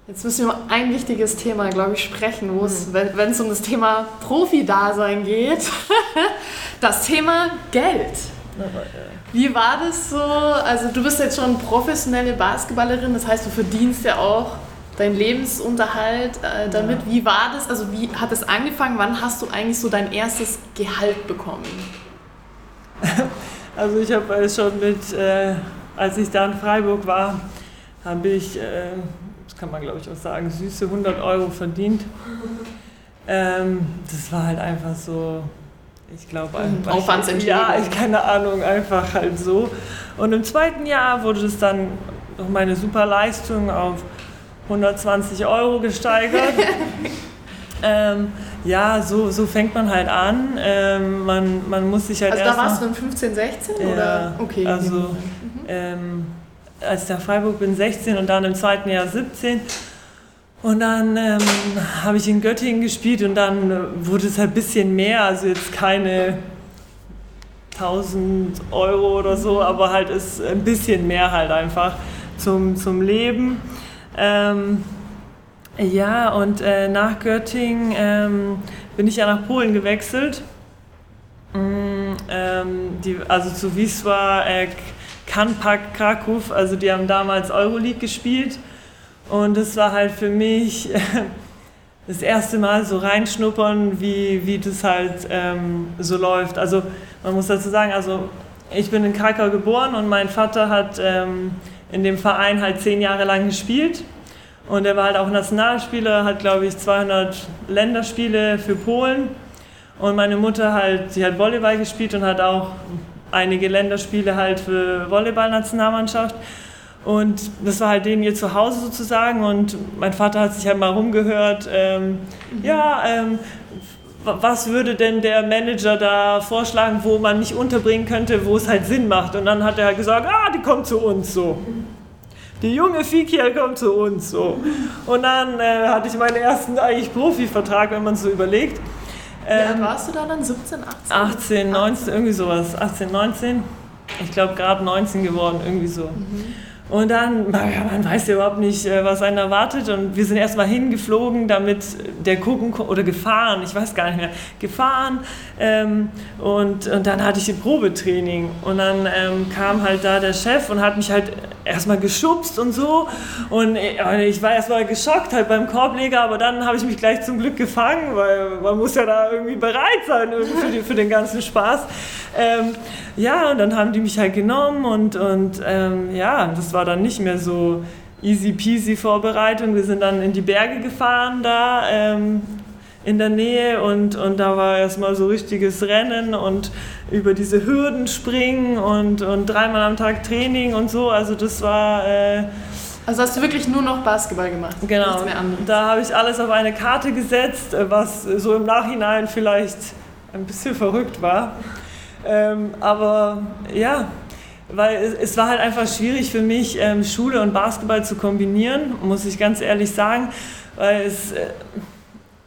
Jetzt müssen wir um ein wichtiges Thema, glaube ich, sprechen, wo es, mhm. wenn es um das Thema Profi-Dasein geht, das Thema Geld. Wie war das so? Also du bist jetzt schon professionelle Basketballerin, das heißt, du verdienst ja auch deinen Lebensunterhalt äh, damit. Ja. Wie war das? Also wie hat es angefangen? Wann hast du eigentlich so dein erstes Gehalt bekommen? Also ich habe schon mit, äh, als ich da in Freiburg war, habe ich, äh, das kann man glaube ich auch sagen, süße 100 Euro verdient. Ähm, das war halt einfach so, ich glaube einfach. Aufwandsentschädigung. Ja, ich keine Ahnung, einfach halt so. Und im zweiten Jahr wurde es dann noch meine super Leistung auf 120 Euro gesteigert. ähm, ja, so, so fängt man halt an. Ähm, man, man muss sich halt also erst da warst du dann 15, 16 ja, oder? Okay. Also mhm. ähm, als ich nach Freiburg bin 16 und dann im zweiten Jahr 17 und dann ähm, habe ich in Göttingen gespielt und dann äh, wurde es halt ein bisschen mehr, also jetzt keine 1000 Euro oder so, aber halt ist ein bisschen mehr halt einfach zum, zum Leben. Ähm, ja, und äh, nach Göttingen ähm, bin ich ja nach Polen gewechselt. Mm, ähm, die, also zu Wisła äh, Kanpak Kraków, also die haben damals Euroleague gespielt. Und es war halt für mich das erste Mal so reinschnuppern, wie, wie das halt ähm, so läuft. Also man muss dazu sagen, also ich bin in Krakau geboren und mein Vater hat ähm, in dem Verein halt zehn Jahre lang gespielt. Und er war halt auch Nationalspieler, hat glaube ich 200 Länderspiele für Polen. Und meine Mutter halt, sie hat Volleyball gespielt und hat auch einige Länderspiele halt für Volleyball-Nationalmannschaft. Und das war halt denen ihr Zuhause sozusagen. Und mein Vater hat sich halt mal rumgehört, ähm, mhm. ja, ähm, was würde denn der Manager da vorschlagen, wo man mich unterbringen könnte, wo es halt Sinn macht. Und dann hat er halt gesagt, ah, die kommt zu uns so. Die junge Fikia kommt zu uns so. Und dann äh, hatte ich meinen ersten eigentlich Profivertrag, wenn man es so überlegt. Ähm, Wie warst du da dann? 17, 18? 18, 19, irgendwie sowas. 18, 19. Ich glaube gerade 19 geworden, irgendwie so. Mhm. Und dann, man weiß ja überhaupt nicht, äh, was einen erwartet. Und wir sind erstmal hingeflogen, damit der gucken oder gefahren, ich weiß gar nicht mehr, gefahren. Ähm, und, und dann hatte ich ein Probetraining. Und dann ähm, kam halt da der Chef und hat mich halt erstmal geschubst und so. Und äh, ich war erstmal geschockt halt beim Korbleger, aber dann habe ich mich gleich zum Glück gefangen, weil man muss ja da irgendwie bereit sein für, die, für den ganzen Spaß. Ähm, ja, und dann haben die mich halt genommen und, und ähm, ja, das war dann nicht mehr so easy peasy Vorbereitung. Wir sind dann in die Berge gefahren da ähm, in der Nähe und, und da war erstmal so richtiges Rennen und über diese Hürden springen und, und dreimal am Tag Training und so. Also das war... Äh, Also hast du wirklich nur noch Basketball gemacht? Genau. Nichts mehr anderes. Da habe ich alles auf eine Karte gesetzt, was so im Nachhinein vielleicht ein bisschen verrückt war. Ähm, aber ja, weil es, war halt einfach schwierig für mich, ähm, Schule und Basketball zu kombinieren, muss ich ganz ehrlich sagen, weil es, äh,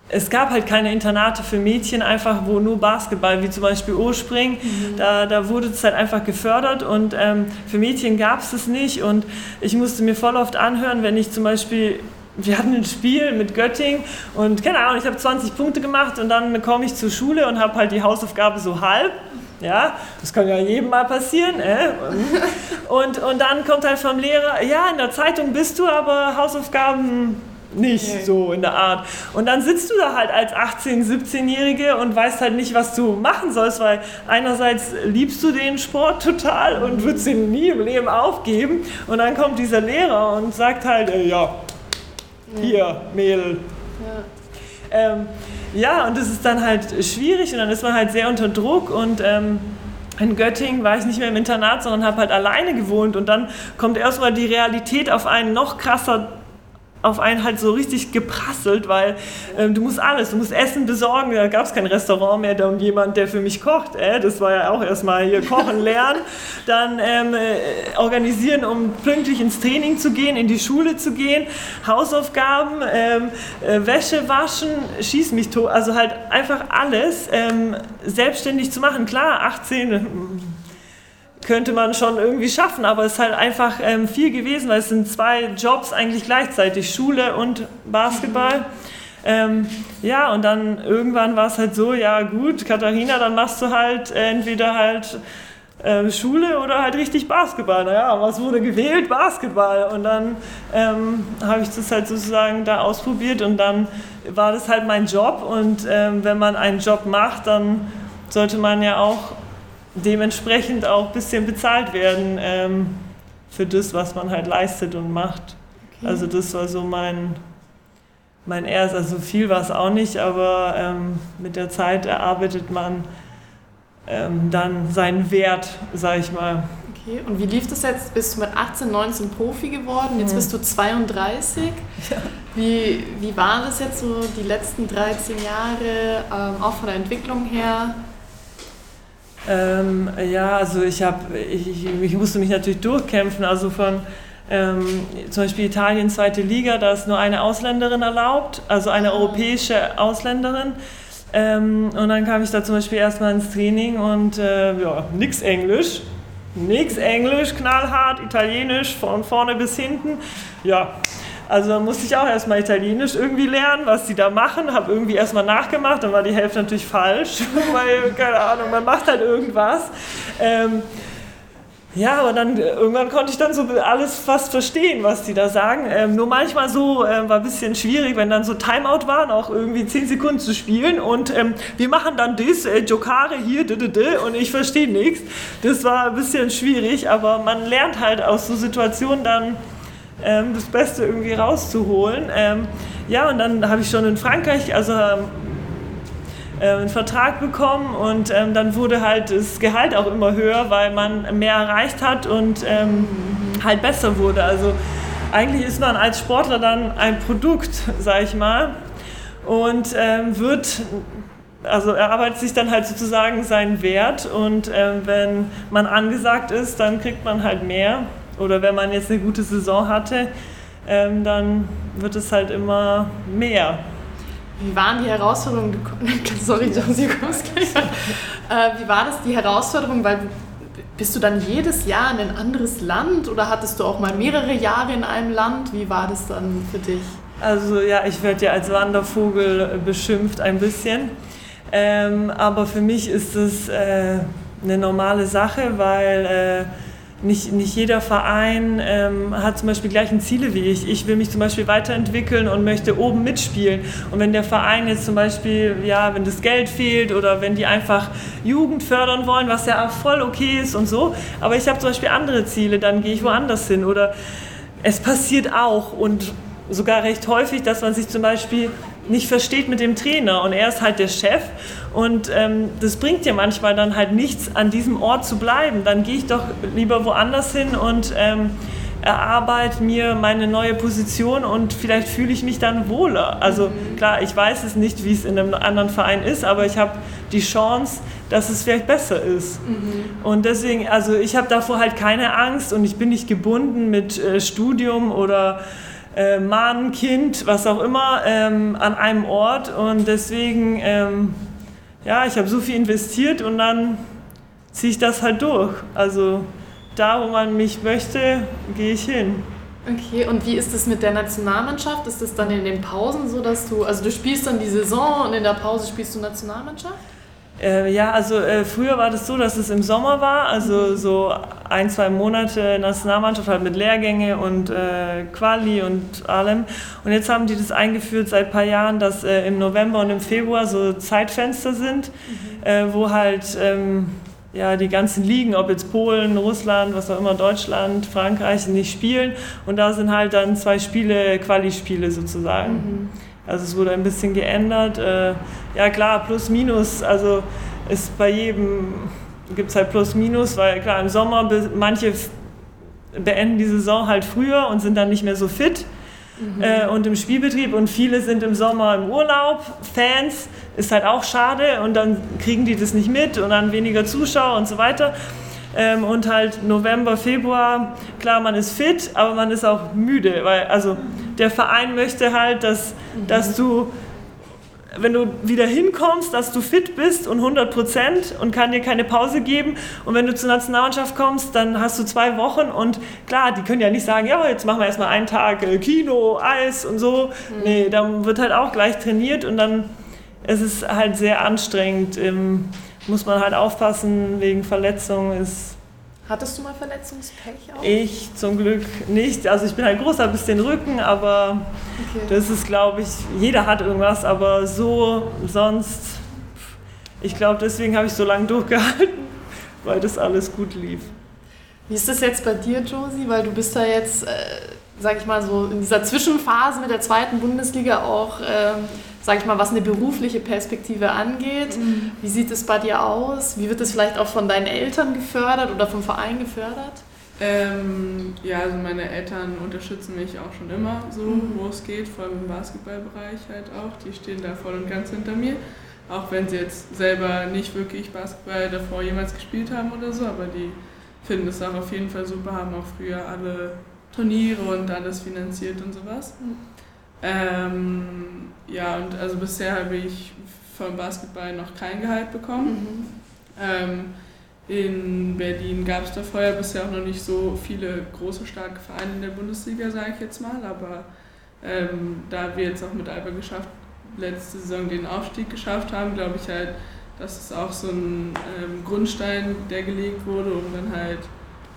es gab halt keine Internate für Mädchen, einfach wo nur Basketball, wie zum Beispiel Urspring, mhm. da, da wurde es halt einfach gefördert und ähm, für Mädchen gab es es nicht und ich musste mir voll oft anhören, wenn ich zum Beispiel wir hatten ein Spiel mit Göttingen und keine Ahnung, ich habe 20 Punkte gemacht und dann komme ich zur Schule und habe halt die Hausaufgabe so halb. Ja, das kann ja jedem mal passieren. Äh? Und, und dann kommt halt vom Lehrer, ja, in der Zeitung bist du, aber Hausaufgaben nicht okay. so in der Art. Und dann sitzt du da halt als 18-, 17-Jährige und weißt halt nicht, was du machen sollst, weil einerseits liebst du den Sport total und würdest ihn nie im Leben aufgeben. Und dann kommt dieser Lehrer und sagt halt, äh, ja, hier, Mädel. Ja. Ähm, ja, und das ist dann halt schwierig und dann ist man halt sehr unter Druck und ähm, in Göttingen war ich nicht mehr im Internat, sondern habe halt alleine gewohnt und dann kommt erstmal die Realität auf einen noch krasser auf einen halt so richtig geprasselt, weil ähm, du musst alles, du musst Essen besorgen, da gab es kein Restaurant mehr, da um jemand, der für mich kocht, äh, das war ja auch erstmal hier kochen lernen, dann ähm, äh, organisieren, um pünktlich ins Training zu gehen, in die Schule zu gehen, Hausaufgaben, ähm, äh, Wäsche waschen, schieß mich tot, also halt einfach alles ähm, selbstständig zu machen. Klar, 18, könnte man schon irgendwie schaffen, aber es ist halt einfach ähm, viel gewesen, weil es sind zwei Jobs eigentlich gleichzeitig, Schule und Basketball. Ähm, ja, und dann irgendwann war es halt so, ja gut, Katharina, dann machst du halt entweder halt äh, Schule oder halt richtig Basketball. Naja, was wurde gewählt? Basketball. Und dann ähm, habe ich das halt sozusagen da ausprobiert und dann war das halt mein Job. Und ähm, wenn man einen Job macht, dann sollte man ja auch dementsprechend auch ein bisschen bezahlt werden ähm, für das, was man halt leistet und macht. Okay. Also das war so mein, mein erst, also viel war es auch nicht, aber ähm, mit der Zeit erarbeitet man ähm, dann seinen Wert, sag ich mal. Okay, und wie lief das jetzt? Bist du mit 18, 19 Profi geworden, jetzt mhm. bist du 32. Ja. Wie, wie waren das jetzt so die letzten 13 Jahre, ähm, auch von der Entwicklung her? Ähm, ja, also ich habe, ich, ich, musste mich natürlich durchkämpfen. Also von ähm, zum Beispiel Italien zweite Liga, da ist nur eine Ausländerin erlaubt, also eine ah. europäische Ausländerin. Ähm, und dann kam ich da zum Beispiel erstmal ins Training und äh, ja, nix Englisch. Nix Englisch, knallhart, Italienisch, von vorne bis hinten. Ja, also dann musste ich auch erstmal Italienisch irgendwie lernen, was die da machen. Habe irgendwie erstmal nachgemacht, dann war die Hälfte natürlich falsch, weil, keine Ahnung, man macht halt irgendwas. Ähm, ja, aber dann irgendwann konnte ich dann so alles fast verstehen, was die da sagen. Ähm, nur manchmal so ähm, war ein bisschen schwierig, wenn dann so Timeout waren, auch irgendwie 10 Sekunden zu spielen und ähm, wir machen dann das, äh, Jokare hier, d -d -d, und ich verstehe nichts. Das war ein bisschen schwierig, aber man lernt halt aus so Situationen dann ähm, das Beste irgendwie rauszuholen. Ähm, ja, und dann habe ich schon in Frankreich, also ähm, äh, einen Vertrag bekommen und ähm, dann wurde halt das Gehalt auch immer höher, weil man mehr erreicht hat und ähm, halt besser wurde. Also eigentlich ist man als Sportler dann ein Produkt, sag ich mal, und ähm, wird also erarbeitet sich dann halt sozusagen seinen Wert und äh, wenn man angesagt ist, dann kriegt man halt mehr. Oder wenn man jetzt eine gute Saison hatte, ähm, dann wird es halt immer mehr. Wie waren die Herausforderungen? Sorry, Josie, du kommst gleich äh, Wie war das, die Herausforderung? Weil bist du dann jedes Jahr in ein anderes Land oder hattest du auch mal mehrere Jahre in einem Land? Wie war das dann für dich? Also ja, ich werde ja als Wandervogel beschimpft ein bisschen. Ähm, aber für mich ist es äh, eine normale Sache, weil äh, nicht, nicht jeder Verein ähm, hat zum Beispiel gleichen Ziele wie ich. Ich will mich zum Beispiel weiterentwickeln und möchte oben mitspielen. Und wenn der Verein jetzt zum Beispiel, ja, wenn das Geld fehlt oder wenn die einfach Jugend fördern wollen, was ja voll okay ist und so, aber ich habe zum Beispiel andere Ziele, dann gehe ich woanders hin. Oder es passiert auch und sogar recht häufig, dass man sich zum Beispiel nicht versteht mit dem Trainer und er ist halt der Chef und ähm, das bringt dir manchmal dann halt nichts, an diesem Ort zu bleiben. Dann gehe ich doch lieber woanders hin und ähm, erarbeite mir meine neue Position und vielleicht fühle ich mich dann wohler. Also klar, ich weiß es nicht, wie es in einem anderen Verein ist, aber ich habe die Chance, dass es vielleicht besser ist. Mhm. Und deswegen, also ich habe davor halt keine Angst und ich bin nicht gebunden mit äh, Studium oder äh, Mann, Kind, was auch immer, ähm, an einem Ort. Und deswegen, ähm, ja, ich habe so viel investiert und dann ziehe ich das halt durch. Also da, wo man mich möchte, gehe ich hin. Okay, und wie ist es mit der Nationalmannschaft? Ist es dann in den Pausen so, dass du, also du spielst dann die Saison und in der Pause spielst du Nationalmannschaft? Äh, ja, also äh, früher war das so, dass es im Sommer war, also so ein, zwei Monate Nationalmannschaft halt mit Lehrgänge und äh, Quali und allem. Und jetzt haben die das eingeführt seit ein paar Jahren, dass äh, im November und im Februar so Zeitfenster sind, mhm. Äh, wo halt ähm, ja, die ganzen Ligen, ob jetzt Polen, Russland, was auch immer, Deutschland, Frankreich, nicht spielen. Und da sind halt dann zwei Spiele, Quali-Spiele sozusagen. Mhm. Also es wurde ein bisschen geändert. Äh, ja klar, plus minus, also ist bei jedem, gibt es halt plus minus, weil klar im Sommer manche beenden die Saison halt früher und sind dann nicht mehr so fit. Mhm. Äh, und im Spielbetrieb und viele sind im Sommer im Urlaub, Fans, ist halt auch schade und dann kriegen die das nicht mit und dann weniger Zuschauer und so weiter. Ähm, und halt November, Februar, klar, man ist fit, aber man ist auch müde, weil also der Verein möchte halt, dass, dass du, wenn du wieder hinkommst, dass du fit bist und 100 Prozent und kann dir keine Pause geben. Und wenn du zur Nationalmannschaft kommst, dann hast du zwei Wochen und klar, die können ja nicht sagen, ja, jetzt machen wir erstmal einen Tag äh, Kino, Eis und so. Mhm. Nee, dann wird halt auch gleich trainiert und dann ist es halt sehr anstrengend. Ähm, muss man halt aufpassen wegen Verletzungen. Ist Hattest du mal Verletzungspech auch? Ich zum Glück nicht. Also ich bin halt groß, habe ein bisschen Rücken, aber okay. das ist, glaube ich, jeder hat irgendwas, aber so sonst, ich glaube, deswegen habe ich so lange durchgehalten, weil das alles gut lief. Wie ist das jetzt bei dir, Josie? Weil du bist da jetzt, äh, sag ich mal, so in dieser Zwischenphase mit der zweiten Bundesliga auch... Ähm, sage ich mal, was eine berufliche Perspektive angeht. Mhm. Wie sieht es bei dir aus? Wie wird es vielleicht auch von deinen Eltern gefördert oder vom Verein gefördert? Ähm, ja, also meine Eltern unterstützen mich auch schon immer so, mhm. wo es geht, vor allem im Basketballbereich halt auch. Die stehen da voll und ganz hinter mir. Auch wenn sie jetzt selber nicht wirklich Basketball davor jemals gespielt haben oder so, aber die finden es auch auf jeden Fall super, haben auch früher alle Turniere und alles finanziert und sowas. Mhm. Ähm, ja, und also bisher habe ich vom Basketball noch kein Gehalt bekommen. Mhm. Ähm, in Berlin gab es da vorher bisher auch noch nicht so viele große, starke Vereine in der Bundesliga, sage ich jetzt mal. Aber ähm, da wir jetzt auch mit Alba geschafft, letzte Saison den Aufstieg geschafft haben, glaube ich halt, dass es auch so ein ähm, Grundstein, der gelegt wurde, um dann halt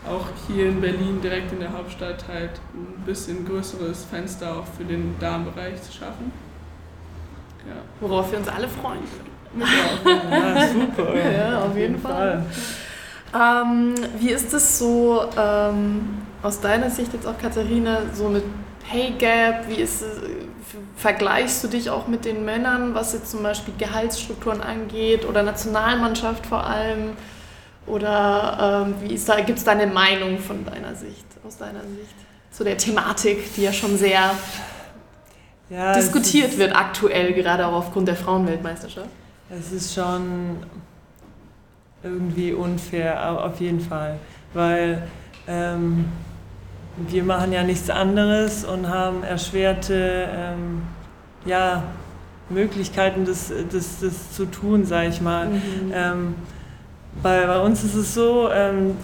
auch hier in Berlin direkt in der Hauptstadt halt ein bisschen größeres Fenster auch für den Darmbereich zu schaffen. Ja. Worauf wir uns alle freuen. Ja, super. Ja, auf, jeden, jeden Fall. Fall. Ähm, wie ist es so ähm, aus deiner Sicht jetzt auch, Katharina, so mit Pay Gap? Wie ist es, vergleichst du dich auch mit den Männern, was jetzt zum Beispiel Gehaltsstrukturen angeht oder Nationalmannschaft vor allem? Oder ähm, wie ist da, gibt es da eine Meinung von deiner Sicht, aus deiner Sicht, zu der Thematik, die ja schon sehr ja, diskutiert wird aktuell, gerade auch aufgrund der Frauenweltmeisterschaft? Es ist schon irgendwie unfair, auf jeden Fall, weil ähm, wir machen ja nichts anderes und haben erschwerte ähm, ja, Möglichkeiten, das, das, das zu tun, sage ich mal. Mhm. Ähm, bei, bei uns ist es so, ähm,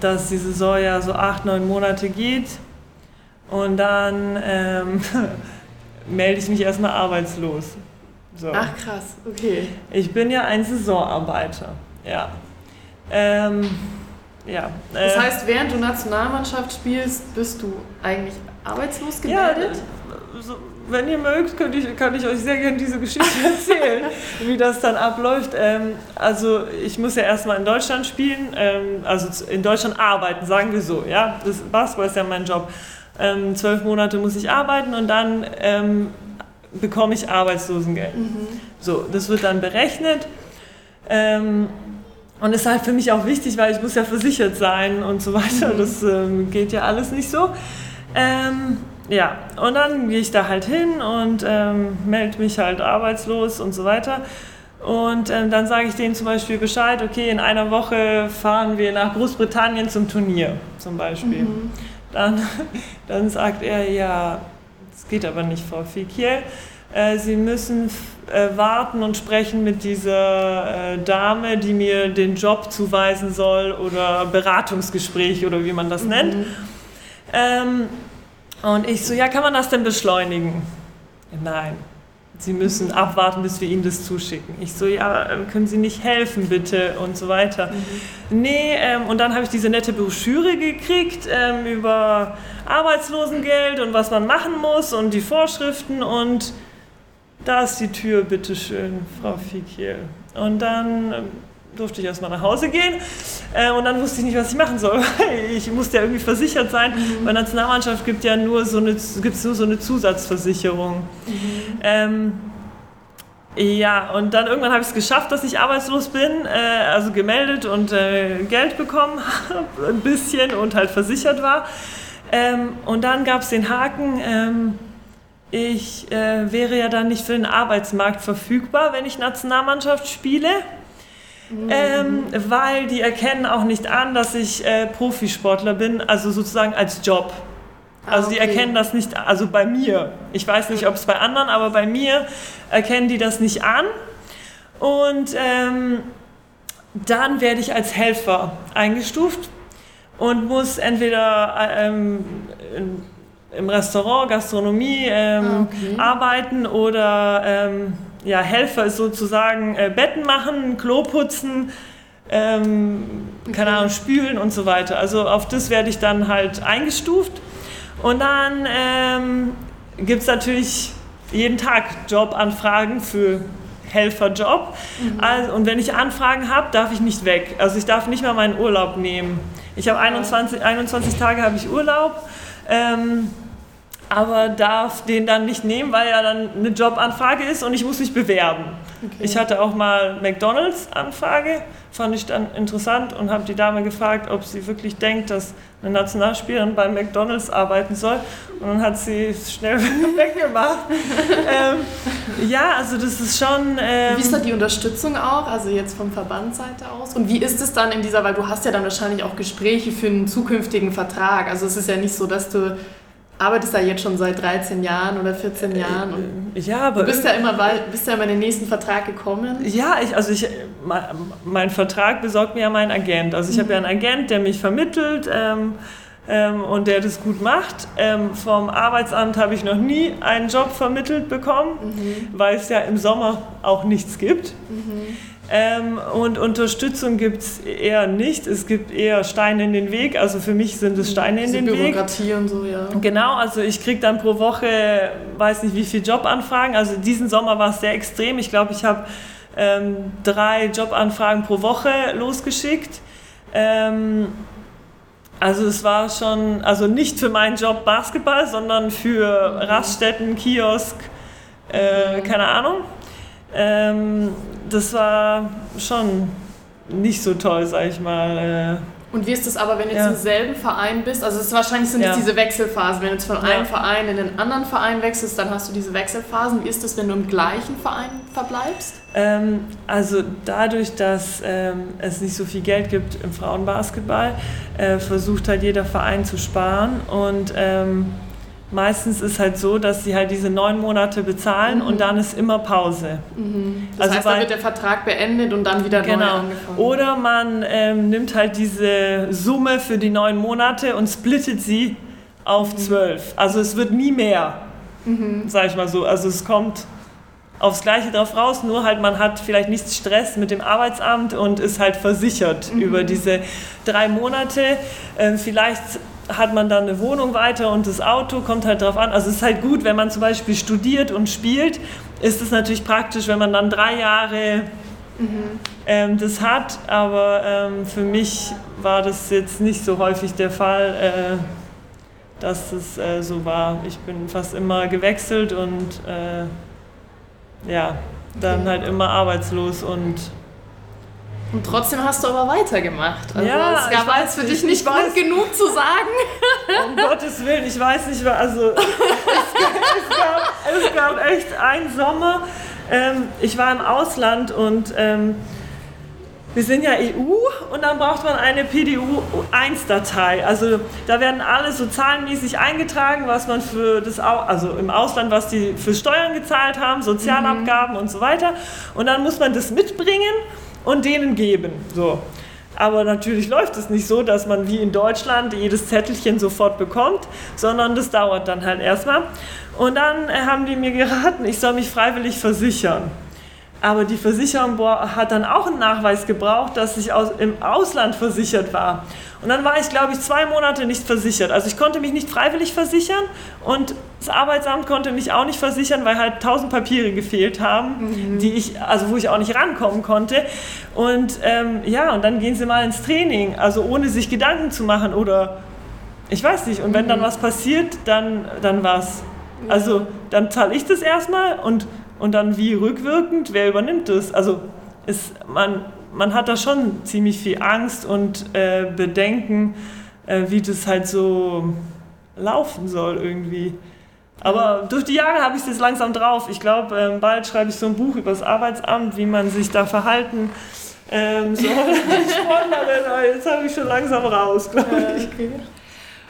dass die Saison ja so acht, neun Monate geht und dann ähm, melde ich mich erstmal arbeitslos. So. Ach krass, okay. Ich bin ja ein Saisonarbeiter, ja. Ähm, ja. Das äh, heißt, während du Nationalmannschaft spielst, bist du eigentlich arbeitslos gemeldet? Ja, so, wenn ihr mögt, kann ich, kann ich euch sehr gerne diese Geschichte erzählen, wie das dann abläuft. Ähm, also ich muss ja erstmal in Deutschland spielen, ähm, also in Deutschland arbeiten, sagen wir so. Ja? Das Basketball ist ja mein Job. Ähm, zwölf Monate muss ich arbeiten und dann ähm, bekomme ich Arbeitslosengeld. Mhm. So, das wird dann berechnet. Ähm, und ist halt für mich auch wichtig, weil ich muss ja versichert sein und so weiter. Mhm. Das ähm, geht ja alles nicht so. Ähm, ja, und dann gehe ich da halt hin und ähm, melde mich halt arbeitslos und so weiter. Und ähm, dann sage ich denen zum Beispiel Bescheid, okay, in einer Woche fahren wir nach Großbritannien zum Turnier zum Beispiel. Mhm. Dann, dann sagt er, ja, das geht aber nicht, Frau Fikiel. Äh, Sie müssen äh, warten und sprechen mit dieser äh, Dame, die mir den Job zuweisen soll oder Beratungsgespräch oder wie man das mhm. nennt. Ähm, und ich so, ja, kann man das denn beschleunigen? Nein. Sie müssen abwarten, bis wir Ihnen das zuschicken. Ich so, ja, ähm, können Sie nicht helfen, bitte und so weiter. Mhm. Nee, ähm, und dann habe ich diese nette Broschüre gekriegt ähm, über Arbeitslosengeld und was man machen muss und die Vorschriften und da ist die Tür, bitteschön, Frau Fikiel. Und dann ähm, durfte ich erstmal nach Hause gehen äh, und dann wusste ich nicht, was ich machen soll. ich musste ja irgendwie versichert sein. Mhm. Bei der Nationalmannschaft gibt ja nur so eine, gibt's nur so eine Zusatzversicherung. Mhm. Ähm, ja, und dann irgendwann habe ich es geschafft, dass ich arbeitslos bin, äh, also gemeldet und äh, Geld bekommen habe, ein bisschen und halt versichert war. Ähm, und dann gab es den Haken, ähm, ich äh, wäre ja dann nicht für den Arbeitsmarkt verfügbar, wenn ich Nationalmannschaft spiele. Ähm, weil die erkennen auch nicht an, dass ich äh, Profisportler bin, also sozusagen als Job. Also ah, okay. die erkennen das nicht, also bei mir. Ich weiß nicht, ob es bei anderen, aber bei mir erkennen die das nicht an. Und ähm, dann werde ich als Helfer eingestuft und muss entweder ähm, im Restaurant, Gastronomie ähm, ah, okay. arbeiten oder ähm, ja, Helfer ist sozusagen äh, Betten machen, Klo putzen, ähm, keine Ahnung, spülen und so weiter. Also auf das werde ich dann halt eingestuft. Und dann ähm, gibt es natürlich jeden Tag Jobanfragen für Helferjob. Mhm. Also, und wenn ich Anfragen habe, darf ich nicht weg. Also ich darf nicht mal meinen Urlaub nehmen. Ich habe 21, 21 Tage habe ich Urlaub. Ähm, aber darf den dann nicht nehmen, weil ja dann eine Jobanfrage ist und ich muss mich bewerben. Okay. Ich hatte auch mal McDonalds-Anfrage, fand ich dann interessant und habe die Dame gefragt, ob sie wirklich denkt, dass eine Nationalspielerin bei McDonalds arbeiten soll. Und dann hat sie es schnell weggemacht. ähm, ja, also das ist schon... Ähm, wie ist da die Unterstützung auch, also jetzt vom Verbandseite aus? Und wie ist es dann in dieser, weil du hast ja dann wahrscheinlich auch Gespräche für einen zukünftigen Vertrag. Also es ist ja nicht so, dass du arbeitest da jetzt schon seit 13 Jahren oder 14 äh, Jahren und ja, aber du bist ja immer bist ja immer in den nächsten Vertrag gekommen. Ja, ich, also ich, mein, mein Vertrag besorgt mir ja mein Agent. Also ich mhm. habe ja einen Agent, der mich vermittelt ähm, ähm, und der das gut macht. Ähm, vom Arbeitsamt habe ich noch nie einen Job vermittelt bekommen, mhm. weil es ja im Sommer auch nichts gibt. Mhm. Ähm, und Unterstützung gibt es eher nicht. Es gibt eher Steine in den Weg. Also für mich sind es Steine in den Bürokratie Weg. Bürokratie und so, ja. Genau, also ich kriege dann pro Woche, weiß nicht wie viele Jobanfragen. Also diesen Sommer war es sehr extrem. Ich glaube, ich habe ähm, drei Jobanfragen pro Woche losgeschickt. Ähm, also es war schon, also nicht für meinen Job Basketball, sondern für Raststätten, Kiosk, äh, keine Ahnung. Ähm, das war schon nicht so toll, sag ich mal. Äh. Und wie ist das aber, wenn du ja. jetzt im selben Verein bist? Also es wahrscheinlich sind ja. diese Wechselphasen. Wenn du jetzt von einem Verein in den anderen Verein wechselst, dann hast du diese Wechselphasen. Wie ist das, wenn du im gleichen Verein verbleibst? Ähm, also dadurch, dass ähm, es nicht so viel Geld gibt im Frauenbasketball, äh, versucht halt jeder Verein zu sparen und ähm, Meistens ist halt so, dass sie halt diese neun Monate bezahlen mhm. und dann ist immer Pause. Mhm. Das also heißt, da wird der Vertrag beendet und dann wieder genau. neu angefangen. Oder man ähm, nimmt halt diese Summe für die neun Monate und splittet sie auf mhm. zwölf. Also es wird nie mehr, mhm. sag ich mal so. Also es kommt aufs Gleiche drauf raus, nur halt man hat vielleicht nicht Stress mit dem Arbeitsamt und ist halt versichert mhm. über diese drei Monate. Ähm, vielleicht hat man dann eine Wohnung weiter und das Auto kommt halt drauf an. Also es ist halt gut, wenn man zum Beispiel studiert und spielt, ist es natürlich praktisch, wenn man dann drei Jahre mhm. ähm, das hat. Aber ähm, für mich war das jetzt nicht so häufig der Fall, äh, dass es äh, so war. Ich bin fast immer gewechselt und äh, ja, dann halt immer arbeitslos und Und trotzdem hast du aber weitergemacht. Also Ja, es weiß jetzt für dich nicht weiß- Grund genug zu sagen. Um Gottes Willen, ich weiß nicht, also es, es, gab, es gab echt einen Sommer. Ähm, ich war im Ausland und ähm, wir sind ja EU und dann braucht man eine PDU-1-Datei. Also da werden alle so zahlenmäßig eingetragen, was man für das, Au also im Ausland, was die für Steuern gezahlt haben, Sozialabgaben und so weiter. Und dann muss man das mitbringen und denen geben. So. Aber natürlich läuft es nicht so, dass man wie in Deutschland jedes Zettelchen sofort bekommt, sondern das dauert dann halt erstmal. Und dann haben die mir geraten, ich soll mich freiwillig versichern. Aber die Versicherung hat dann auch einen Nachweis gebraucht, dass ich aus, im Ausland versichert war. Und dann war ich, glaube ich, zwei Monate nicht versichert. Also ich konnte mich nicht freiwillig versichern und das Arbeitsamt konnte mich auch nicht versichern, weil halt tausend Papiere gefehlt haben, die ich, also wo ich auch nicht rankommen konnte. Und ähm, ja, und dann gehen sie mal ins Training, also ohne sich Gedanken zu machen oder ich weiß nicht. Und wenn dann was passiert, dann, dann was. Also dann zahle ich das erstmal und, und dann wie rückwirkend, wer übernimmt das? Also ist, man, man hat da schon ziemlich viel Angst und äh, Bedenken, äh, wie das halt so laufen soll irgendwie. Aber durch die Jahre habe ich jetzt langsam drauf. Ich glaube, ähm, bald schreibe ich so ein Buch über das Arbeitsamt, wie man sich da verhalten ähm, soll. Sportlerin, jetzt habe ich schon langsam raus, glaube ich.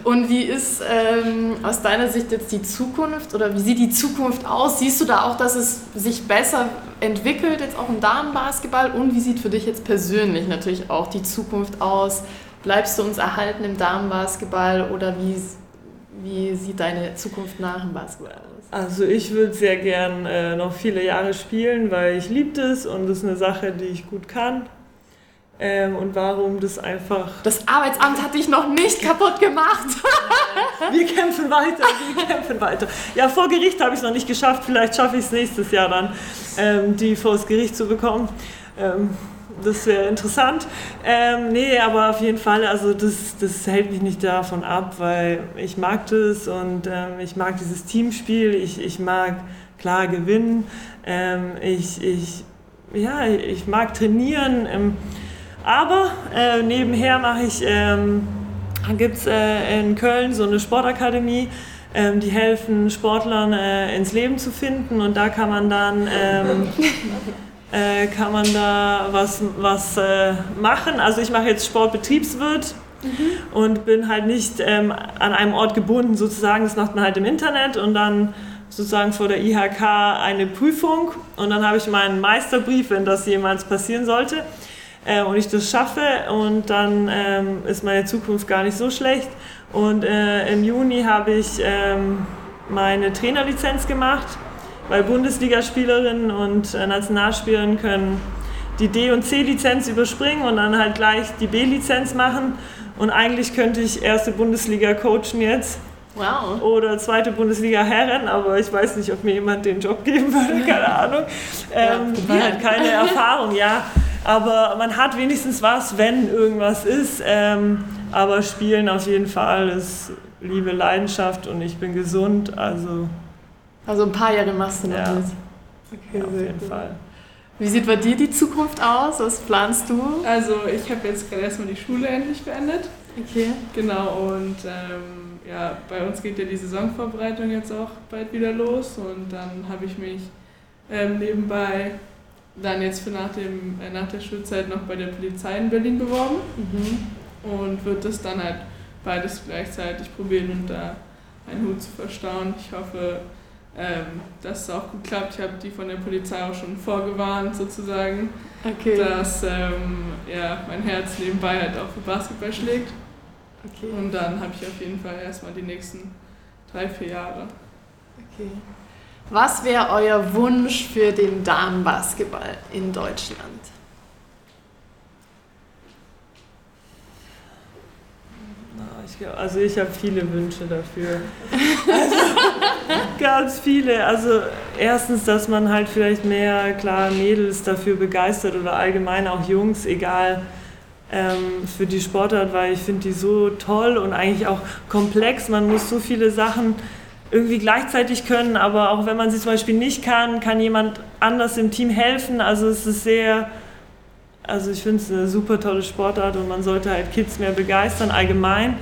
Und wie ist ähm, aus deiner Sicht jetzt die Zukunft oder wie sieht die Zukunft aus? Siehst du da auch, dass es sich besser entwickelt, jetzt auch im Damenbasketball? Und wie sieht für dich jetzt persönlich natürlich auch die Zukunft aus? Bleibst du uns erhalten im Damenbasketball oder wie, wie sieht deine Zukunft nach dem Basketball aus? Also ich würde sehr gern äh, noch viele Jahre spielen, weil ich liebe das und das ist eine Sache, die ich gut kann. Ähm, und warum das einfach... Das Arbeitsamt hat dich noch nicht kaputt gemacht. Wir kämpfen weiter, wir kämpfen weiter. Ja, vor Gericht habe ich es noch nicht geschafft. Vielleicht schaffe ich es nächstes Jahr dann, ähm, die vor das Gericht zu bekommen. Ähm, das wäre interessant. Ähm, nee, aber auf jeden Fall, also das, das hält mich nicht davon ab, weil ich mag das und ähm, ich mag dieses Teamspiel. Ich, ich mag klar gewinnen. Ähm, ich, ich, ja, ich mag trainieren. Aber äh, nebenher mache ich, ähm, gibt es äh, in Köln so eine Sportakademie, ähm, die helfen Sportlern äh, ins Leben zu finden und da kann man dann ähm, äh, kann man da was, was äh, machen. Also ich mache jetzt Sportbetriebswirt und bin halt nicht ähm, an einem Ort gebunden sozusagen. Das macht man halt im Internet und dann sozusagen vor der IHK eine Prüfung und dann habe ich meinen Meisterbrief, wenn das jemals passieren sollte äh, und ich das schaffe und dann ähm, ist meine Zukunft gar nicht so schlecht. Und äh, im Juni habe ich ähm, meine Trainerlizenz gemacht, weil Bundesligaspielerinnen und äh, Nationalspielerinnen können die D- und C-Lizenz überspringen und dann halt gleich die B-Lizenz machen. Und eigentlich könnte ich erste Bundesliga coachen jetzt Wow. oder zweite Bundesliga Herren, aber ich weiß nicht, ob mir jemand den Job geben würde, keine Ahnung. Ähm, Ja, die hat keine Erfahrung, ja. Aber man hat wenigstens was, wenn irgendwas ist. Ähm, aber Spielen auf jeden Fall ist Liebe, Leidenschaft und ich bin gesund, also Also ein paar Jahre machst du noch Ja. mit. Okay, auf jeden gut. Fall. Wie sieht bei dir die Zukunft aus? Was planst du? Also ich habe jetzt gerade erstmal die Schule endlich beendet. Okay. Genau, und ähm, ja, bei uns geht ja die Saisonvorbereitung jetzt auch bald wieder los und dann habe ich mich ähm, nebenbei dann jetzt für nach, dem, äh, nach der Schulzeit noch bei der Polizei in Berlin beworben Mhm. und wird das dann halt beides gleichzeitig probieren und da einen Hut zu verstauen. Ich hoffe, ähm, dass es auch gut klappt. Ich habe die von der Polizei auch schon vorgewarnt sozusagen, Okay. dass ähm, ja, mein Herz nebenbei halt auch für Basketball schlägt. okay. Und dann habe ich auf jeden Fall erstmal die nächsten drei, vier Jahre. okay. Was wäre euer Wunsch für den Damenbasketball in Deutschland? Also ich habe viele Wünsche dafür. Also, ganz viele. Also erstens, dass man halt vielleicht mehr klar Mädels dafür begeistert oder allgemein auch Jungs, egal ähm, für die Sportart, weil ich finde die so toll und eigentlich auch komplex. Man muss so viele Sachen irgendwie gleichzeitig können, aber auch wenn man sie zum Beispiel nicht kann, kann jemand anders im Team helfen. Also es ist sehr also ich finde es eine super tolle Sportart und man sollte halt Kids mehr begeistern, allgemein.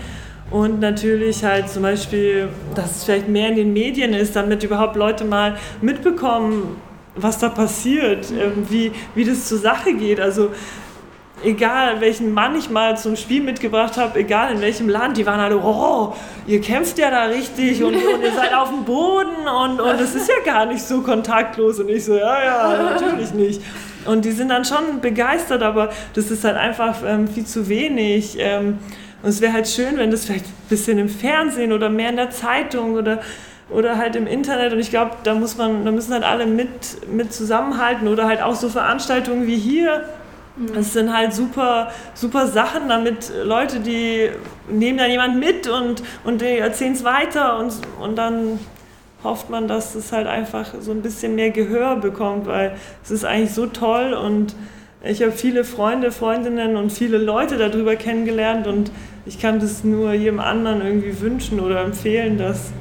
Und natürlich halt zum Beispiel, dass es vielleicht mehr in den Medien ist, damit überhaupt Leute mal mitbekommen, was da passiert, ähm, wie, wie das zur Sache geht. Also egal welchen Mann ich mal zum Spiel mitgebracht habe, egal in welchem Land, die waren alle, oh, ihr kämpft ja da richtig und, und ihr seid auf dem Boden und, und es ist ja gar nicht so kontaktlos. Und ich so, ja, ja, natürlich nicht. Und die sind dann schon begeistert, aber das ist halt einfach ähm, viel zu wenig. Ähm, und es wäre halt schön, wenn das vielleicht ein bisschen im Fernsehen oder mehr in der Zeitung oder oder halt im Internet und ich glaube, da da müssen halt alle mit, mit zusammenhalten oder halt auch so Veranstaltungen wie hier, es sind halt super, super Sachen, damit Leute, die nehmen dann jemand mit und, und die erzählen es weiter und, und dann hofft man, dass es halt einfach so ein bisschen mehr Gehör bekommt, weil es ist eigentlich so toll und ich habe viele Freunde, Freundinnen und viele Leute darüber kennengelernt und ich kann das nur jedem anderen irgendwie wünschen oder empfehlen, dass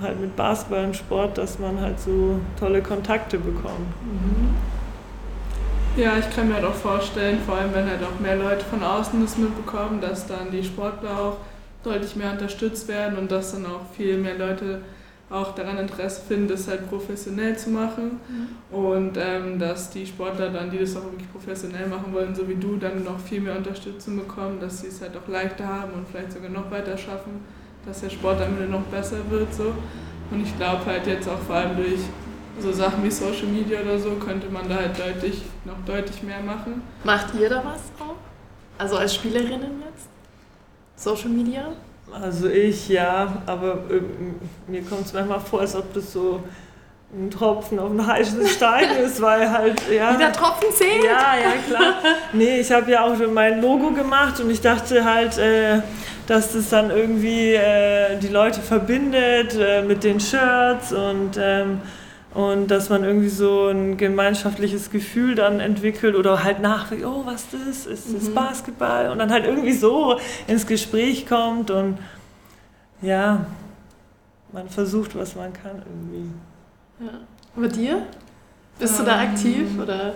halt mit Basketball und Sport, dass man halt so tolle Kontakte bekommt. Mhm. Ja, ich kann mir halt auch vorstellen, vor allem wenn halt auch mehr Leute von außen das mitbekommen, dass dann die Sportler auch deutlich mehr unterstützt werden und dass dann auch viel mehr Leute auch daran Interesse finden, das halt professionell zu machen mhm. und ähm, dass die Sportler dann, die das auch wirklich professionell machen wollen, so wie du, dann noch viel mehr Unterstützung bekommen, dass sie es halt auch leichter haben und vielleicht sogar noch weiter schaffen, dass der Sport am Ende noch besser wird so. Und ich glaube halt jetzt auch vor allem durch so Sachen wie Social Media oder so könnte man da halt deutlich, noch deutlich mehr machen. Macht ihr da was auch? Also als Spielerinnen jetzt? Social Media? Also ich ja, aber äh, mir kommt es manchmal vor, als ob das so ein Tropfen auf einen heißen Stein ist, weil halt, ja. Wieder Tropfen zählt? Ja, ja, klar. Nee, ich habe ja auch mein Logo gemacht und ich dachte halt, äh, dass das dann irgendwie äh, die Leute verbindet äh, mit den Shirts und ähm, und dass man irgendwie so ein gemeinschaftliches Gefühl dann entwickelt oder halt nach, oh, was ist das? Ist das mhm. Basketball? Und dann halt irgendwie so ins Gespräch kommt und ja, man versucht, was man kann irgendwie. Ja. Und bei dir? Bist um, du da ähm, aktiv oder?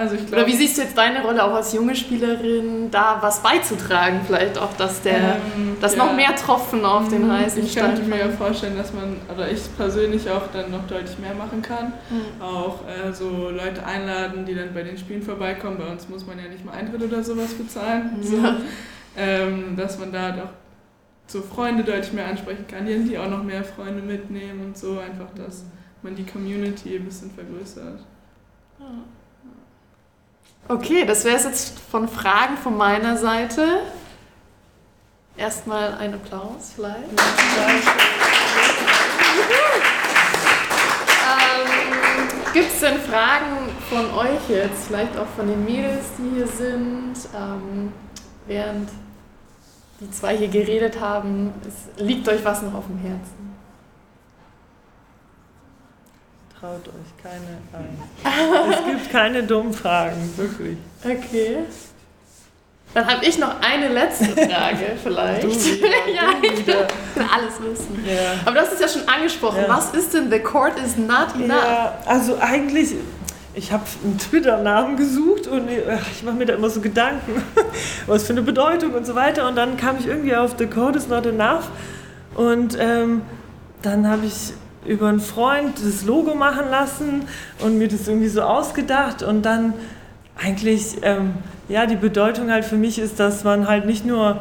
Also ich glaub, Oder wie siehst du jetzt deine Rolle auch als junge Spielerin, da was beizutragen? Vielleicht auch, dass der, ähm, dass ja. noch mehr Tropfen auf den mhm. heißen Ich könnte mir ja vorstellen, dass man, oder ich persönlich auch dann noch deutlich mehr machen kann. Mhm. Auch äh, so Leute einladen, die dann bei den Spielen vorbeikommen. Bei uns muss man ja nicht mal Eintritt oder sowas bezahlen. Mhm. So. Ähm, dass man da doch so Freunde deutlich mehr ansprechen kann, die auch noch mehr Freunde mitnehmen und so. Einfach, dass man die Community ein bisschen vergrößert. Ja. Okay, das wäre es jetzt von Fragen von meiner Seite. Erstmal ein Applaus vielleicht. ähm, Gibt es denn Fragen von euch jetzt, vielleicht auch von den Mädels, die hier sind, ähm, während die zwei hier geredet haben? Es liegt euch was noch auf dem Herzen? Traut euch keine ein. es gibt keine dummen Fragen, wirklich. Okay. Dann habe ich noch eine letzte Frage vielleicht. Du ja, ich will alles wissen. Ja. Aber hast es ja schon angesprochen. Ja. Was ist denn The Court is not enough? Ja, also eigentlich, ich habe einen Twitter-Namen gesucht und ich mache mir da immer so Gedanken, was für eine Bedeutung und so weiter. Und dann kam ich irgendwie auf The Court is not enough. Und ähm, dann habe ich über einen Freund das Logo machen lassen und mir das irgendwie so ausgedacht und dann eigentlich, ähm, ja, die Bedeutung halt für mich ist, dass man halt nicht nur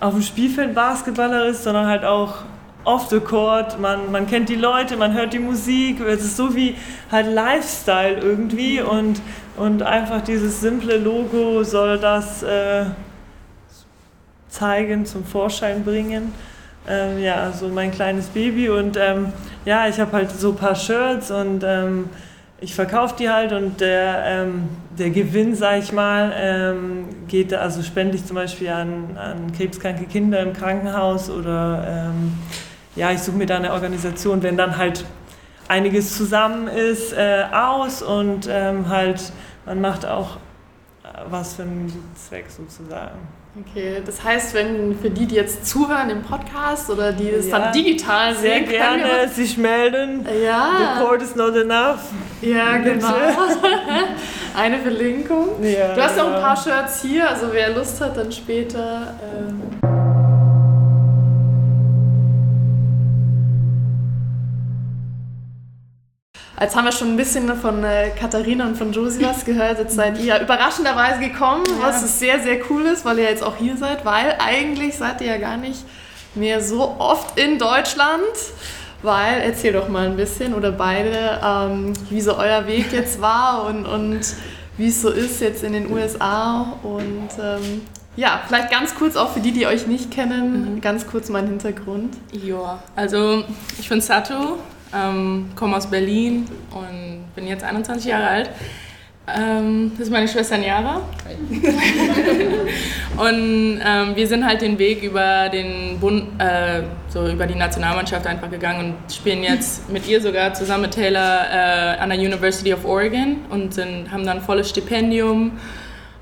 auf dem Spielfeld Basketballer ist, sondern halt auch off the court, man, man kennt die Leute, man hört die Musik, es ist so wie halt Lifestyle irgendwie und, und einfach dieses simple Logo soll das äh, zeigen, zum Vorschein bringen ähm, ja, so mein kleines Baby und ähm, ja, ich habe halt so ein paar Shirts und ähm, ich verkaufe die halt und der, ähm, der Gewinn, sag ich mal, ähm, geht, also spende ich zum Beispiel an, an krebskranke Kinder im Krankenhaus oder ähm, ja, ich suche mir da eine Organisation, wenn dann halt einiges zusammen ist, äh, aus und halt, man macht auch äh, was für einen Zweck sozusagen. Okay, das heißt, wenn für die, die jetzt zuhören im Podcast oder die das Ja, dann digital Sehr sehen, wir gerne sich melden. uns- The Ja, code is not enough. ja, genau. Eine Verlinkung. Ja, Du hast auch ein genau. paar Shirts hier, also wer Lust hat, dann später. Ähm Jetzt haben wir schon ein bisschen von äh, Katharina und von Josie was gehört. Jetzt seid ihr überraschenderweise gekommen, was ist sehr, sehr cool ist, weil ihr jetzt auch hier seid, weil eigentlich seid ihr ja gar nicht mehr so oft in Deutschland. Weil, erzähl doch mal ein bisschen oder beide, ähm, wie so euer Weg jetzt war und, und wie es so ist jetzt in den USA. Und ähm, ja, vielleicht ganz kurz auch für die, die euch nicht kennen, ganz kurz mein Hintergrund. Ja, also ich bin Satu, ähm, komme aus Berlin und bin jetzt 21 Jahre alt. Ähm, das ist meine Schwester Niara. und ähm, wir sind halt den Weg über den Bund, äh, so über die Nationalmannschaft einfach gegangen und spielen jetzt mit ihr sogar zusammen mit Taylor äh, an der University of Oregon und sind, haben dann volles Stipendium,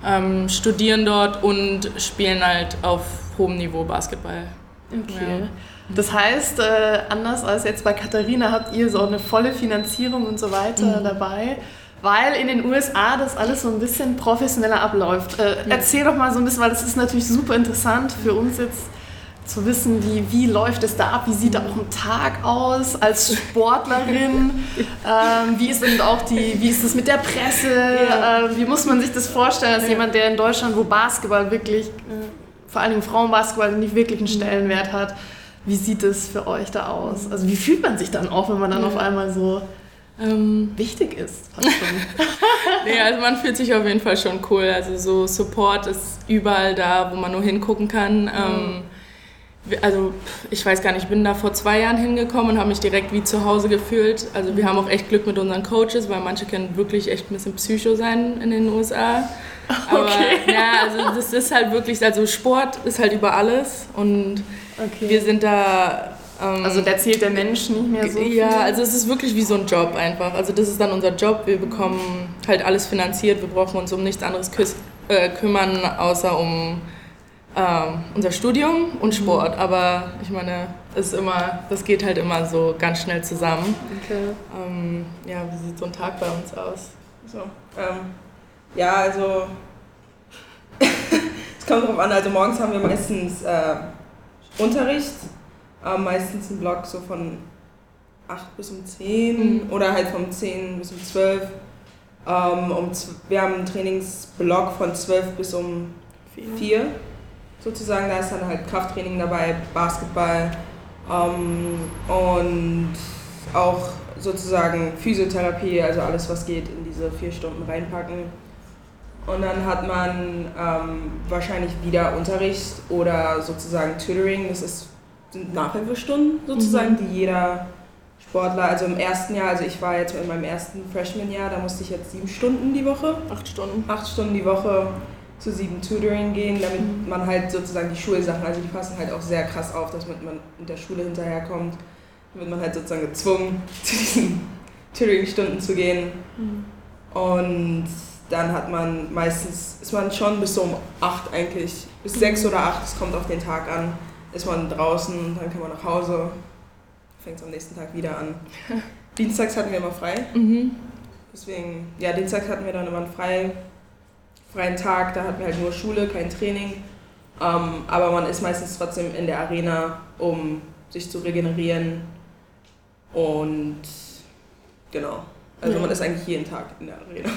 ähm, studieren dort und spielen halt auf hohem Niveau Basketball. Okay. Ja. Das heißt, äh, anders als jetzt bei Katharina habt ihr so eine volle Finanzierung und so weiter dabei, weil in den USA das alles so ein bisschen professioneller abläuft. Äh, Erzähl doch mal so ein bisschen, weil das ist natürlich super interessant für uns jetzt zu wissen, wie, wie läuft es da ab, wie sieht da auch ein Tag aus als Sportlerin, ähm, wie, ist denn auch die, wie ist es mit der Presse, äh, wie muss man sich das vorstellen als jemand, der in Deutschland, wo Basketball wirklich, vor allem Frauenbasketball nicht wirklich einen Stellenwert hat, wie sieht es für euch da aus? Also wie fühlt man sich dann auch, wenn man dann auf einmal so Ähm, wichtig ist? Nee, also man fühlt sich auf jeden Fall schon cool. Also so Support ist überall da, wo man nur hingucken kann. Ähm, wir- also ich weiß gar nicht, ich bin da vor zwei Jahren hingekommen und habe mich direkt wie zu Hause gefühlt. Also wir haben auch echt Glück mit unseren Coaches, weil manche können wirklich echt ein bisschen Psycho sein in den USA. Aber Okay. ja, also das ist halt wirklich, also Sport ist halt über alles und Okay. wir sind da. ähm, also da zählt der Mensch nicht mehr so viel. ja, also es ist wirklich wie so ein Job einfach. Also das ist dann unser Job. Wir bekommen halt alles finanziert. Wir brauchen uns um nichts anderes kü- äh, kümmern, außer um ähm, unser Studium und Sport. Aber ich meine, es ist immer, das geht halt immer so ganz schnell zusammen. Okay. Ähm, ja, wie sieht so ein Tag bei uns aus? So, ähm, ja, also es kommt drauf an, also morgens haben wir meistens äh, Unterricht, äh, meistens ein Block so von 8 bis um 10 Mhm. oder halt von 10 bis um 12. Ähm, um, wir haben einen Trainingsblock von 12 bis um 4 sozusagen, da ist dann halt Krafttraining dabei, Basketball ähm, und auch sozusagen Physiotherapie, also alles was geht in diese vier Stunden reinpacken. Und dann hat man ähm, wahrscheinlich wieder Unterricht oder sozusagen Tutoring, das ist, sind Nachhilfestunden sozusagen, die jeder Sportler, also im ersten Jahr, also ich war jetzt in meinem ersten Freshman-Jahr, da musste ich jetzt sieben Stunden die Woche Acht Stunden. acht Stunden die Woche zu sieben Tutoring gehen, damit man halt sozusagen die Schulsachen, also die passen halt auch sehr krass auf, dass man mit der Schule hinterherkommt. Dann wird man halt sozusagen gezwungen, zu diesen Tutoring-Stunden zu gehen. Und dann hat man meistens, ist man schon bis so um acht eigentlich, bis sechs oder acht, es kommt auf den Tag an, ist man draußen, dann kann man nach Hause, fängt es am nächsten Tag wieder an. Dienstags hatten wir immer frei. Mhm. Deswegen, ja, Dienstag hatten wir dann immer einen frei, freien Tag, da hatten wir halt nur Schule, kein Training. Ähm, aber man ist meistens trotzdem in der Arena, um sich zu regenerieren. Und genau. Also Ja. man ist eigentlich jeden Tag in der Arena.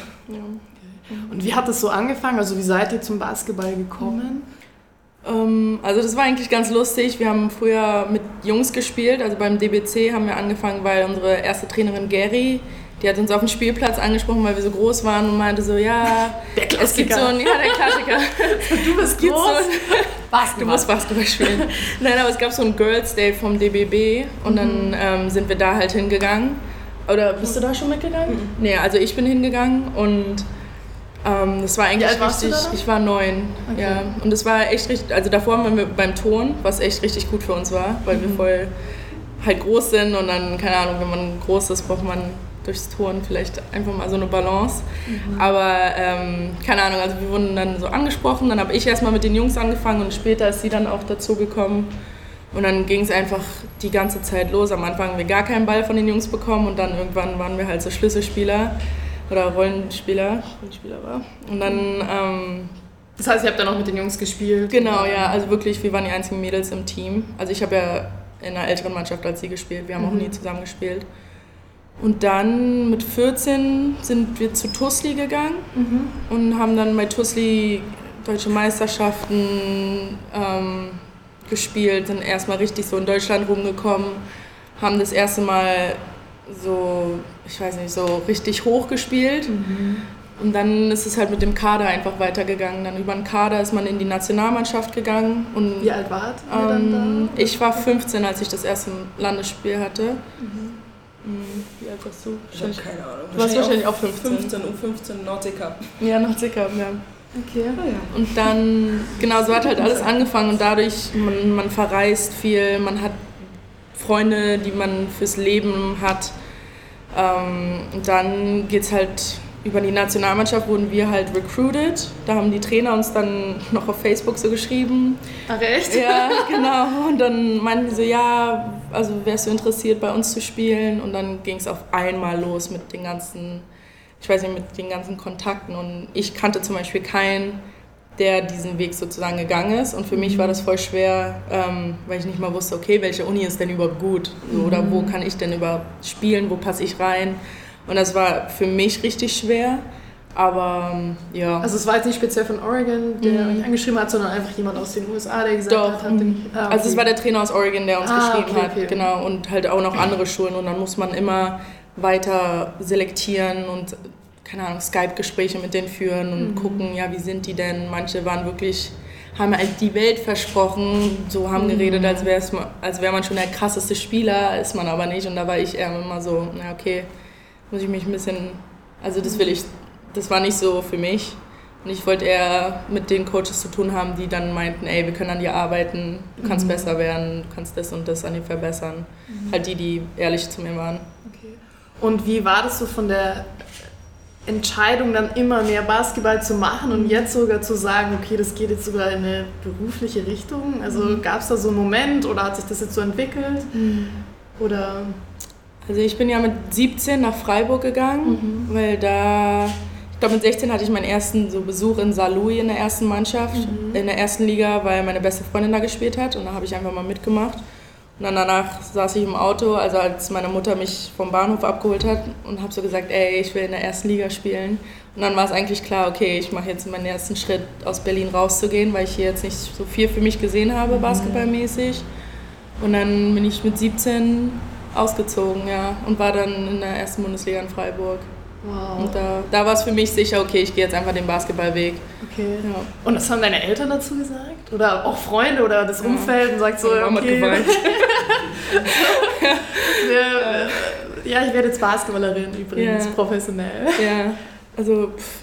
Und wie hat das so angefangen? Also wie seid ihr zum Basketball gekommen? Ähm, also das war eigentlich ganz lustig. Wir haben früher mit Jungs gespielt. Also beim DBC haben wir angefangen, weil unsere erste Trainerin Gary, die hat uns auf dem Spielplatz angesprochen, weil wir so groß waren und meinte so, ja, Der es gibt so ein, ja, der Klassiker. Du bist so groß. ein, du musst Basketball spielen. Nein, aber es gab so ein Girls Day vom DBB und dann ähm, sind wir da halt hingegangen. Oder bist du da schon mitgegangen? Nee, also ich bin hingegangen und ähm, das war eigentlich du richtig. Ich war neun. Okay. Ja. Und es war echt richtig. Also davor waren wir beim Ton, was echt richtig gut für uns war, weil Mhm. wir voll halt groß sind und dann, keine Ahnung, wenn man groß ist, braucht man durchs Touren vielleicht einfach mal so eine Balance. Aber ähm, keine Ahnung, also wir wurden dann so angesprochen, dann habe ich erstmal mit den Jungs angefangen und später ist sie dann auch dazu gekommen. Und dann ging es einfach die ganze Zeit los. Am Anfang haben wir gar keinen Ball von den Jungs bekommen und dann irgendwann waren wir halt so Schlüsselspieler oder Rollenspieler, Rollenspieler war. Und dann, ähm, Das heißt, ihr habt dann auch mit den Jungs gespielt? genau, ja, also wirklich, wir waren die einzigen Mädels im Team. Also ich habe ja in einer älteren Mannschaft als sie gespielt, wir haben auch nie zusammen gespielt. Und dann mit 14 sind wir zu Tusli gegangen und haben dann bei Tusli deutsche Meisterschaften ähm, gespielt, sind erstmal richtig so in Deutschland rumgekommen, haben das erste Mal so, ich weiß nicht, so richtig hoch gespielt. Und dann ist es halt mit dem Kader einfach weitergegangen. Dann über den Kader ist man in die Nationalmannschaft gegangen. Und Wie alt wart ihr dann ähm, da? ich war 15, als ich das erste Landesspiel hatte. Mhm. Wie alt warst du? Ich habe keine Ahnung. Du warst wahrscheinlich auch 15. 15, U15 Nordic Cup. Ja, noch circa, ja. Okay. Und dann, genau, so hat halt alles angefangen und dadurch, man, man verreist viel, man hat Freunde, die man fürs Leben hat. Ähm, dann geht's halt über die Nationalmannschaft wurden wir halt recruited. Da haben die Trainer uns dann noch auf Facebook so geschrieben. Ach echt? Ja, genau. Und dann meinten die so, ja, also wärst du interessiert, bei uns zu spielen? Und dann ging es auf einmal los mit den ganzen, ich weiß nicht, mit den ganzen Kontakten. Und ich kannte zum Beispiel keinen, der diesen Weg sozusagen gegangen ist. Und für mich war das voll schwer, ähm, weil ich nicht mal wusste, okay, welche Uni ist denn überhaupt gut? So, Oder wo kann ich denn überhaupt spielen? Wo passe ich rein? Und das war für mich richtig schwer. Aber ähm, ja. Also es war jetzt nicht speziell von Oregon, der Mhm. euch angeschrieben hat, sondern einfach jemand aus den USA, der gesagt Doch, hat, mhm. ah, okay. Also es war der Trainer aus Oregon, der uns Ah, geschrieben okay, hat, okay. genau, und halt auch noch andere Schulen und dann muss man immer weiter selektieren und keine Ahnung, Skype-Gespräche mit denen führen und Mhm. gucken, ja, wie sind die denn? Manche waren wirklich, haben halt die Welt versprochen, so haben Mhm. geredet, als wäre als wär man schon der krasseste Spieler, ist man aber nicht und da war ich eher immer so, na okay, muss ich mich ein bisschen, also das will ich, das war nicht so für mich. Und ich wollte eher mit den Coaches zu tun haben, die dann meinten, ey, wir können an dir arbeiten, du kannst besser werden, du kannst das und das an dir verbessern. Halt die, die ehrlich zu mir waren. Okay. Und wie war das so von der Entscheidung, dann immer mehr Basketball zu machen und jetzt sogar zu sagen, okay, das geht jetzt sogar in eine berufliche Richtung? Also gab es da so einen Moment oder hat sich das jetzt so entwickelt? Oder Also ich bin ja mit 17 nach Freiburg gegangen, weil da, ich glaube mit 16 hatte ich meinen ersten so Besuch in Saarlouis in der ersten Mannschaft, in der ersten Liga, weil meine beste Freundin da gespielt hat und da habe ich einfach mal mitgemacht. Und dann danach saß ich im Auto, also als meine Mutter mich vom Bahnhof abgeholt hat und habe so gesagt, ey, ich will in der ersten Liga spielen. Und dann war es eigentlich klar, okay, ich mache jetzt meinen ersten Schritt aus Berlin rauszugehen, weil ich hier jetzt nicht so viel für mich gesehen habe, basketballmäßig. Und dann bin ich mit 17 ausgezogen, ja, und war dann in der ersten Bundesliga in Freiburg. Wow, Und da, da war es für mich sicher, okay, ich gehe jetzt einfach den Basketballweg. okay. Ja. Und was haben deine Eltern dazu gesagt? Oder auch Freunde oder das Umfeld und sagt so, hat okay, geweint. wir, ja, ich werde jetzt Basketballerin übrigens, Ja. professionell. Ja, also pff,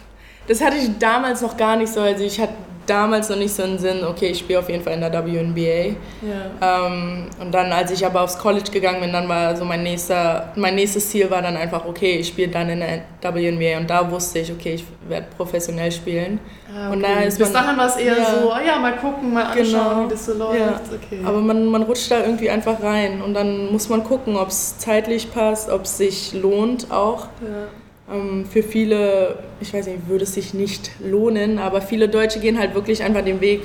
das hatte ich damals noch gar nicht so. Also ich hatte damals noch nicht so einen Sinn, okay, ich spiele auf jeden Fall in der WNBA. Ja. Ähm, und dann, als ich aber aufs College gegangen bin, dann war so mein nächster, mein nächstes Ziel war dann einfach, okay, ich spiele dann in der WNBA. Und da wusste ich, okay, ich werde professionell spielen. Ah, Und okay. da ist Bis man- dahin war es eher Ja. so, ah ja, mal gucken, mal anschauen, Genau. wie das so läuft. Ja. Okay. Aber man, man rutscht da irgendwie einfach rein und dann muss man gucken, ob es zeitlich passt, ob es sich lohnt auch. ja. Ähm, für viele, ich weiß nicht, würde es sich nicht lohnen, aber viele Deutsche gehen halt wirklich einfach den Weg,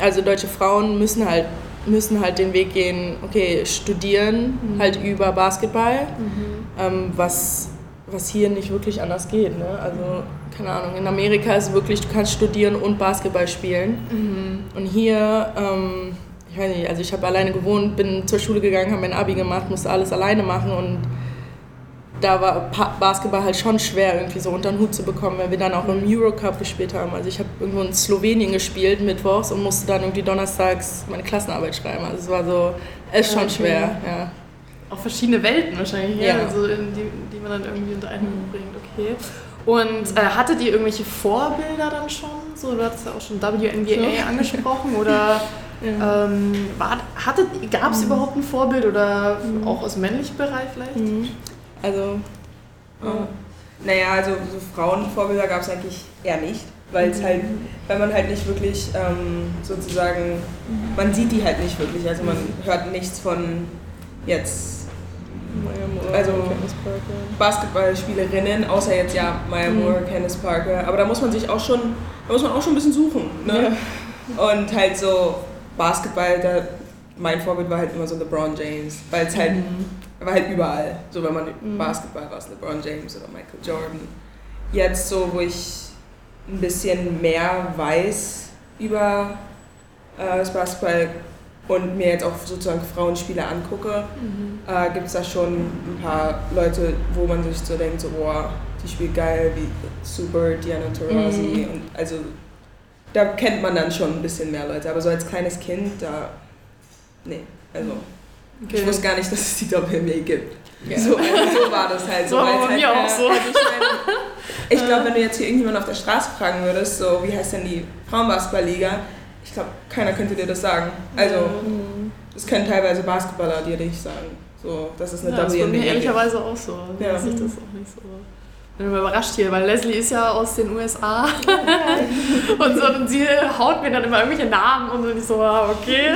also deutsche Frauen müssen halt, müssen halt den Weg gehen, okay, studieren halt über Basketball, ähm, was, was hier nicht wirklich anders geht. Ne? Also, keine Ahnung, in Amerika ist wirklich, du kannst studieren und Basketball spielen. Und hier, ähm, ich weiß nicht, also ich habe alleine gewohnt, bin zur Schule gegangen, habe mein Abi gemacht, musste alles alleine machen und da war Pa- Basketball halt schon schwer irgendwie so unter den Hut zu bekommen, weil wir dann auch im Eurocup gespielt haben. Also ich habe irgendwo in Slowenien gespielt mittwochs und musste dann irgendwie donnerstags meine Klassenarbeit schreiben. Also es war so, es ist schon Okay. schwer, ja. Auch verschiedene Welten wahrscheinlich, ja. Also in die, die man dann irgendwie unter einen Hut bringt, okay. Und äh, hattet ihr irgendwelche Vorbilder dann schon? So, du hattest ja auch schon WNBA Ja. angesprochen oder Ja. ähm, gab es überhaupt ein Vorbild oder auch aus dem männlichen Bereich vielleicht? Mhm. Also Ja. Naja, also so Frauenvorbilder gab es eigentlich eher nicht, weil es halt, weil man halt nicht wirklich ähm, sozusagen, man sieht die halt nicht wirklich, also man hört nichts von jetzt, also Basketballspielerinnen, außer jetzt ja Maya Moore, Candice Parker, aber da muss man sich auch schon, da muss man auch schon ein bisschen suchen, ne? Und halt so Basketball, da, mein Vorbild war halt immer so LeBron James, weil es halt er war halt überall. So, wenn man Basketball war, es LeBron James oder Michael Jordan. Jetzt so, wo ich ein bisschen mehr weiß über äh, das Basketball und mir jetzt auch sozusagen Frauenspiele angucke, äh, gibt es da schon ein paar Leute, wo man sich so denkt, so, boah, die spielt geil, wie super Diana Taurasi. Und also da kennt man dann schon ein bisschen mehr Leute. Aber so als kleines Kind, da, nee, also ich wusste gar nicht, dass es die WNBA gibt. So, also so war das halt. So war bei es mir halt, auch so. Ich, meine, ich glaube, wenn du jetzt hier irgendjemanden auf der Straße fragen würdest, so wie heißt denn die Frauenbasketballliga, ich glaube, keiner könnte dir das sagen. Also, das können teilweise Basketballer dir nicht sagen. So, das ist eine Ja, das war mir WNBA. gibt. ehrlicherweise auch so. Ja. Ich das auch nicht so. Bin immer überrascht hier, weil Leslie ist ja aus den USA und, so, und sie haut mir dann immer irgendwelche Namen und so, und ich so, ah, okay.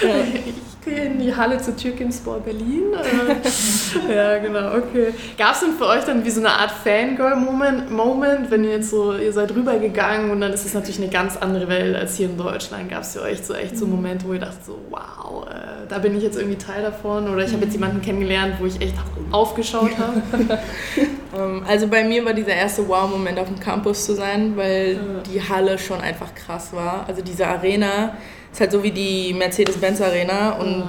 In die Halle zu Türkenspor Berlin. Äh, ja, genau, okay. Gab es denn für euch dann wie so eine Art Fangirl-Moment, Moment, wenn ihr jetzt so, ihr seid rübergegangen und dann ist es natürlich eine ganz andere Welt als hier in Deutschland. Gab es für euch so echt so Momente, wo ihr dacht so, wow, äh, da bin ich jetzt irgendwie Teil davon oder ich habe jetzt jemanden kennengelernt, wo ich echt aufgeschaut habe. Ähm, Also bei mir war dieser erste Wow-Moment auf dem Campus zu sein, weil die Halle schon einfach krass war. Also diese Arena ist halt so wie die Mercedes-Benz Arena und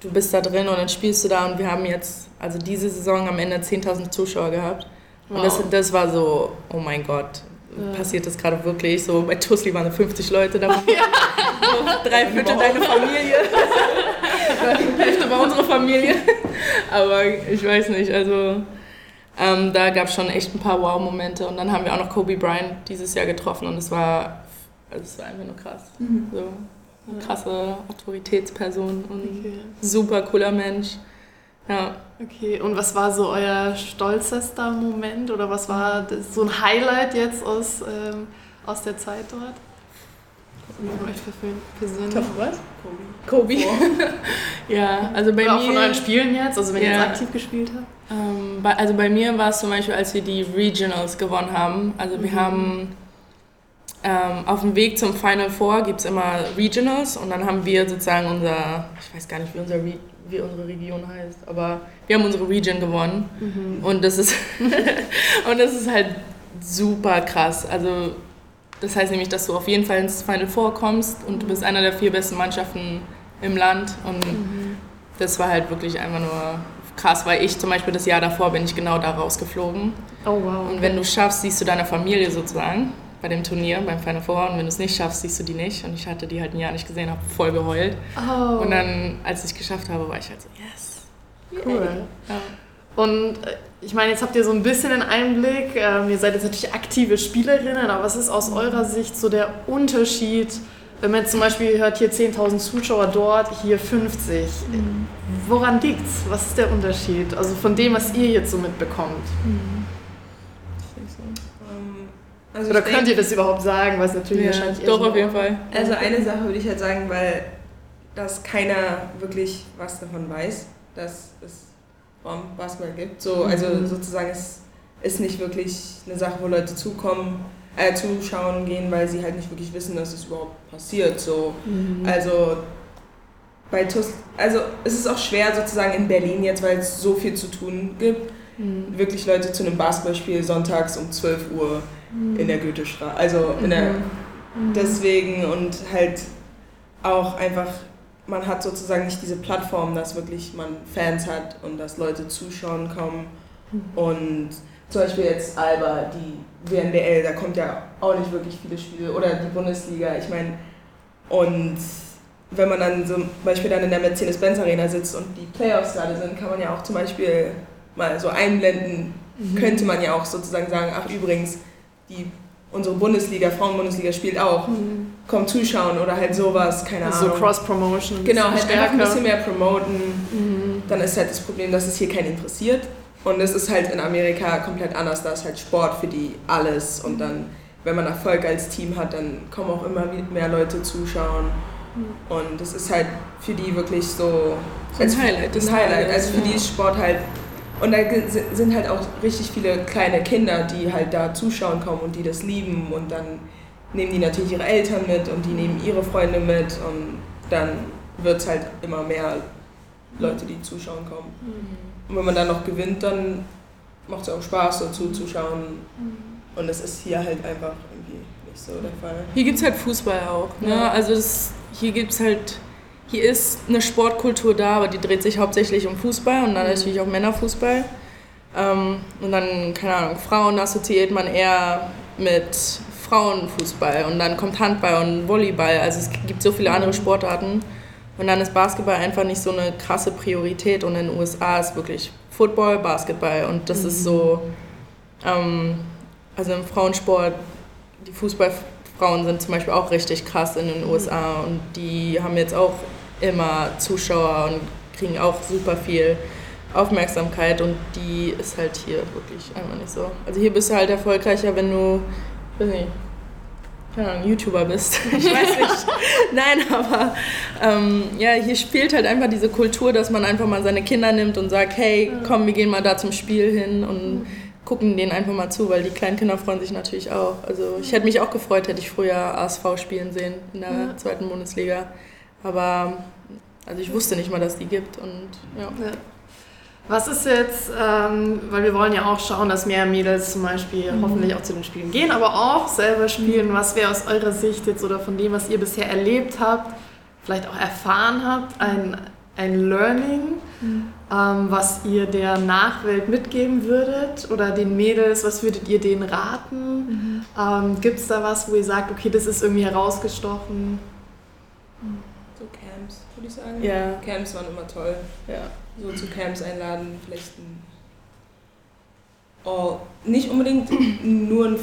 du bist da drin und dann spielst du da und wir haben jetzt, also diese Saison am Ende 10.000 Zuschauer gehabt. Und das, Wow. das war so, oh mein Gott, passiert das gerade wirklich? So bei Tusli waren 50 Leute da. So drei Viertel deine Familie. Hälfte war unsere Familie. Aber ich weiß nicht, also ähm, da gab es schon echt ein paar Wow-Momente. Und dann haben wir auch noch Kobe Bryant dieses Jahr getroffen und es war, also es war einfach nur krass. So, eine krasse Autoritätsperson und Okay. super cooler Mensch. Ja. Okay, und was war so euer stolzester Moment oder was war das, so ein Highlight jetzt aus, ähm, aus der Zeit dort? Persönlich? was? Kobe. ja, also bei Oder auch von euren mir. Spielen jetzt, also wenn ihr Ja. jetzt aktiv gespielt habt? Ähm, also bei mir war es zum Beispiel, als wir die Regionals gewonnen haben. Also wir haben ähm, auf dem Weg zum Final Four gibt es immer Regionals und dann haben wir sozusagen unser, ich weiß gar nicht, wie, unser Re wie unsere Region heißt, aber wir haben unsere Region gewonnen und das ist und das ist halt super krass. Also das heißt nämlich, dass du auf jeden Fall ins Final Four kommst und du bist einer der vier besten Mannschaften im Land und das war halt wirklich einfach nur krass, weil ich zum Beispiel das Jahr davor bin ich genau da rausgeflogen. Oh wow. Und wenn du schaffst, siehst du deine Familie sozusagen bei dem Turnier, beim Final Four. Und wenn du es nicht schaffst, siehst du die nicht. Und ich hatte die halt ein Jahr nicht gesehen, habe voll geheult. oh, Und dann, als ich es geschafft habe, war ich halt so, yes. cool. Ja. Und äh, ich meine, jetzt habt ihr so ein bisschen den Einblick. Ähm, ihr seid jetzt natürlich aktive Spielerinnen, aber was ist aus eurer Sicht so der Unterschied, wenn man jetzt zum Beispiel hört, hier 10.000 Zuschauer dort, hier 50? Woran liegt's? Was ist der Unterschied? Also von dem, was ihr jetzt so mitbekommt. Ähm, Also Oder könnt ihr das überhaupt sagen? Was natürlich Ja, wahrscheinlich doch, so auf jeden Fall. Also eine Sache würde ich halt sagen, weil dass keiner wirklich was davon weiß, dass es Basketball gibt. So, also sozusagen es ist nicht wirklich eine Sache, wo Leute zukommen, äh, zuschauen gehen, weil sie halt nicht wirklich wissen, dass es überhaupt passiert. So, also bei TUS, also es ist auch schwer sozusagen in Berlin jetzt, weil es so viel zu tun gibt, wirklich Leute zu einem Basketballspiel sonntags um 12 Uhr in der Goethestraße, also in der deswegen und halt auch einfach, man hat sozusagen nicht diese Plattform, dass wirklich man Fans hat und dass Leute zuschauen kommen. Und zum Beispiel jetzt Alba, die WNBL, da kommt ja auch nicht wirklich viele Spiele oder die Bundesliga, ich meine, und wenn man dann zum Beispiel dann in der Mercedes-Benz Arena sitzt und die Playoffs gerade sind, kann man ja auch zum Beispiel mal so einblenden, könnte man ja auch sozusagen sagen, ach übrigens, die, unsere Bundesliga, Frauenbundesliga spielt auch, kommt zuschauen oder halt sowas, keine Also so Ahnung. Cross-Promotion. ein Genau, halt einfach ein stärker. bisschen mehr promoten. Dann ist halt das Problem, dass es hier keinen interessiert. Und es ist halt in Amerika komplett anders. Da ist halt Sport für die alles. Und dann, wenn man Erfolg als Team hat, dann kommen auch immer mehr Leute zuschauen. Und es ist halt für die wirklich so, so ein Highlight. Ein Highlight. Also für die ist Sport halt. Und da sind halt auch richtig viele kleine Kinder, die halt da zuschauen kommen und die das lieben. Und dann nehmen die natürlich ihre Eltern mit und die nehmen ihre Freunde mit. Und dann wird es halt immer mehr Leute, die zuschauen kommen. Mhm. Und wenn man dann noch gewinnt, dann macht es auch Spaß, so zuzuschauen. Mhm. Und das ist hier halt einfach irgendwie nicht so der Fall. Hier gibt es halt Fußball auch. Ne? Ja. Also das, hier gibt es halt, hier ist eine Sportkultur da, aber die dreht sich hauptsächlich um Fußball und dann mhm. natürlich auch Männerfußball. Ähm, und dann, keine Ahnung, Frauen assoziiert man eher mit Frauenfußball und dann kommt Handball und Volleyball. Also es gibt so viele andere mhm. Sportarten. Und dann ist Basketball einfach nicht so eine krasse Priorität und in den USA ist wirklich Football, Basketball und das mhm. ist so, ähm, also im Frauensport, die Fußballfrauen sind zum Beispiel auch richtig krass in den USA und die haben jetzt auch immer Zuschauer und kriegen auch super viel Aufmerksamkeit und die ist halt hier wirklich einfach nicht so. Also hier bist du halt erfolgreicher, wenn du, weiß nicht, keine Ahnung, YouTuber bist. ich weiß nicht. Nein, aber ähm, ja, hier spielt halt einfach diese Kultur, dass man einfach mal seine Kinder nimmt und sagt, hey, komm, wir gehen mal da zum Spiel hin und gucken denen einfach mal zu, weil die kleinen Kinder freuen sich natürlich auch. Also ich hätte mich auch gefreut, hätte ich früher ASV spielen sehen in der ja. zweiten Bundesliga. Aber also ich wusste nicht mal, dass die gibt und ja. ja. Was ist jetzt, ähm, weil wir wollen ja auch schauen, dass mehr Mädels zum Beispiel mhm. hoffentlich auch zu den Spielen gehen, aber auch selber spielen. Mhm. Was wäre aus eurer Sicht jetzt oder von dem, was ihr bisher erlebt habt, vielleicht auch erfahren habt, ein, ein Learning, mhm. ähm, was ihr der Nachwelt mitgeben würdet oder den Mädels, was würdet ihr denen raten? Mhm. Ähm, Gibt es da was, wo ihr sagt, okay, das ist irgendwie herausgestochen? Würde ich sagen. Ja. Camps waren immer toll. Ja so zu Camps einladen, vielleicht ein, oh, nicht unbedingt nur ein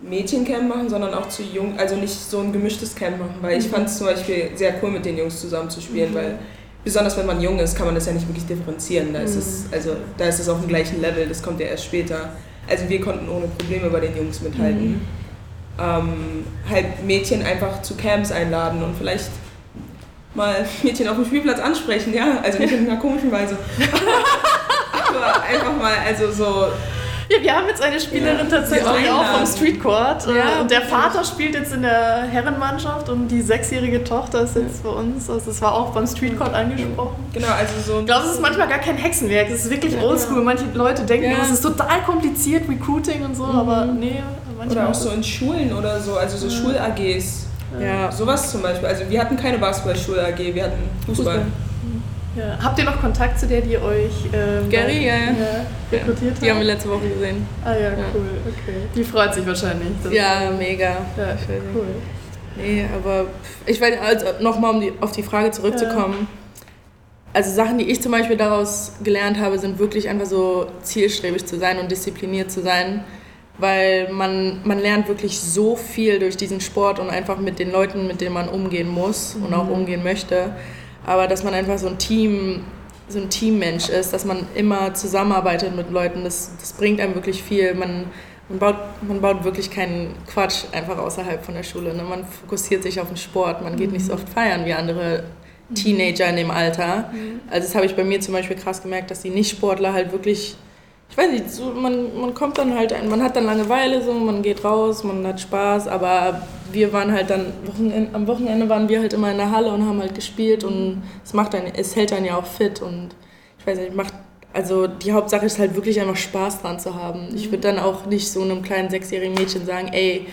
Mädchencamp machen, sondern auch zu jung, also nicht so ein gemischtes Camp machen, weil ich mhm. fand es zum Beispiel sehr cool, mit den Jungs zusammen zu spielen, mhm. weil besonders wenn man jung ist, kann man das ja nicht wirklich differenzieren. Da ist es, mhm. also da ist es auf dem gleichen Level, das kommt ja erst später. Also wir konnten ohne Probleme bei den Jungs mithalten. Mhm. Ähm, halt Mädchen einfach zu Camps einladen und vielleicht mal Mädchen auf dem Spielplatz ansprechen, ja, also nicht in einer komischen Weise. Aber einfach mal, also so. Ja, wir haben jetzt eine Spielerin ja, tatsächlich auch vom Streetcourt. Ja, und der Vater spielt jetzt in der Herrenmannschaft und die sechsjährige Tochter ist jetzt bei uns. Also das war auch beim Streetcourt angesprochen. Genau, also so. Ich glaube, es ist manchmal gar kein Hexenwerk. Es ist wirklich ja, oldschool. Manche Leute denken, ja. es ist total kompliziert, Recruiting und so, mhm. aber nee. Manchmal oder auch so in Schulen oder so, also so Schul-AGs ja. Sowas zum Beispiel. Also wir hatten keine Basketballschule-AG, wir hatten Fußball. Fußball. Ja. Habt ihr noch Kontakt zu der, die euch ähm, Gary, ja, ja. rekrutiert hat? Die haben wir letzte Woche gesehen. Ah ja, cool. Okay. Die freut sich wahrscheinlich. Ja, mega. Ja, cool. Nee, aber ich weiß, also nochmal um die, auf die Frage zurückzukommen. Also Sachen, die ich zum Beispiel daraus gelernt habe, sind wirklich einfach so zielstrebig zu sein und diszipliniert zu sein weil man, man lernt wirklich so viel durch diesen Sport und einfach mit den Leuten, mit denen man umgehen muss und auch mhm. umgehen möchte. Aber dass man einfach so ein Team, so ein Teammensch ist, dass man immer zusammenarbeitet mit Leuten, das, das bringt einem wirklich viel. Man, man, baut, man baut wirklich keinen Quatsch einfach außerhalb von der Schule. Ne? Man fokussiert sich auf den Sport, man geht nicht so oft feiern wie andere Teenager in dem Alter. Mhm. Also das habe ich bei mir zum Beispiel krass gemerkt, dass die Nicht-Sportler halt wirklich ich weiß nicht, so, man, man kommt dann halt, man hat dann Langeweile, so, man geht raus, man hat Spaß, aber wir waren halt dann, Wochenende, am Wochenende waren wir halt immer in der Halle und haben halt gespielt und es macht dann, es hält dann ja auch fit und ich weiß nicht, macht, also die Hauptsache ist halt wirklich einfach Spaß dran zu haben. Ich würde dann auch nicht so einem kleinen sechsjährigen Mädchen sagen, ey,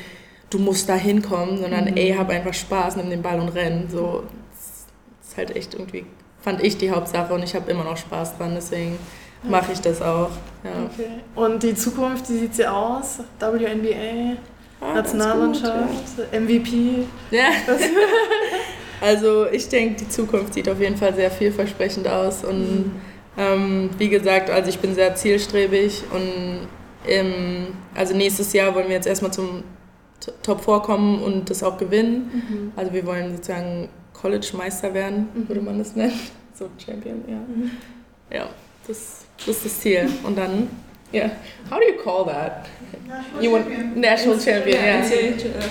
du musst da hinkommen, sondern mhm. ey, hab einfach Spaß, nimm den Ball und renn. So, das ist halt echt irgendwie, fand ich die Hauptsache und ich habe immer noch Spaß dran, deswegen mache ich das auch. Ja. Okay. Und die Zukunft, wie sieht sie aus? WNBA, ah, Nationalmannschaft, ja. MVP? Ja. also ich denke, die Zukunft sieht auf jeden Fall sehr vielversprechend aus. Und mhm. ähm, wie gesagt, also ich bin sehr zielstrebig und im, also nächstes Jahr wollen wir jetzt erstmal zum Top 4 kommen und das auch gewinnen. Mhm. Also wir wollen sozusagen College-Meister werden, mhm. würde man das nennen. So Champion, ja. Mhm. Ja. Das, das ist das Ziel. Und dann, ja, yeah. how do you call that? You want National Champion, ja.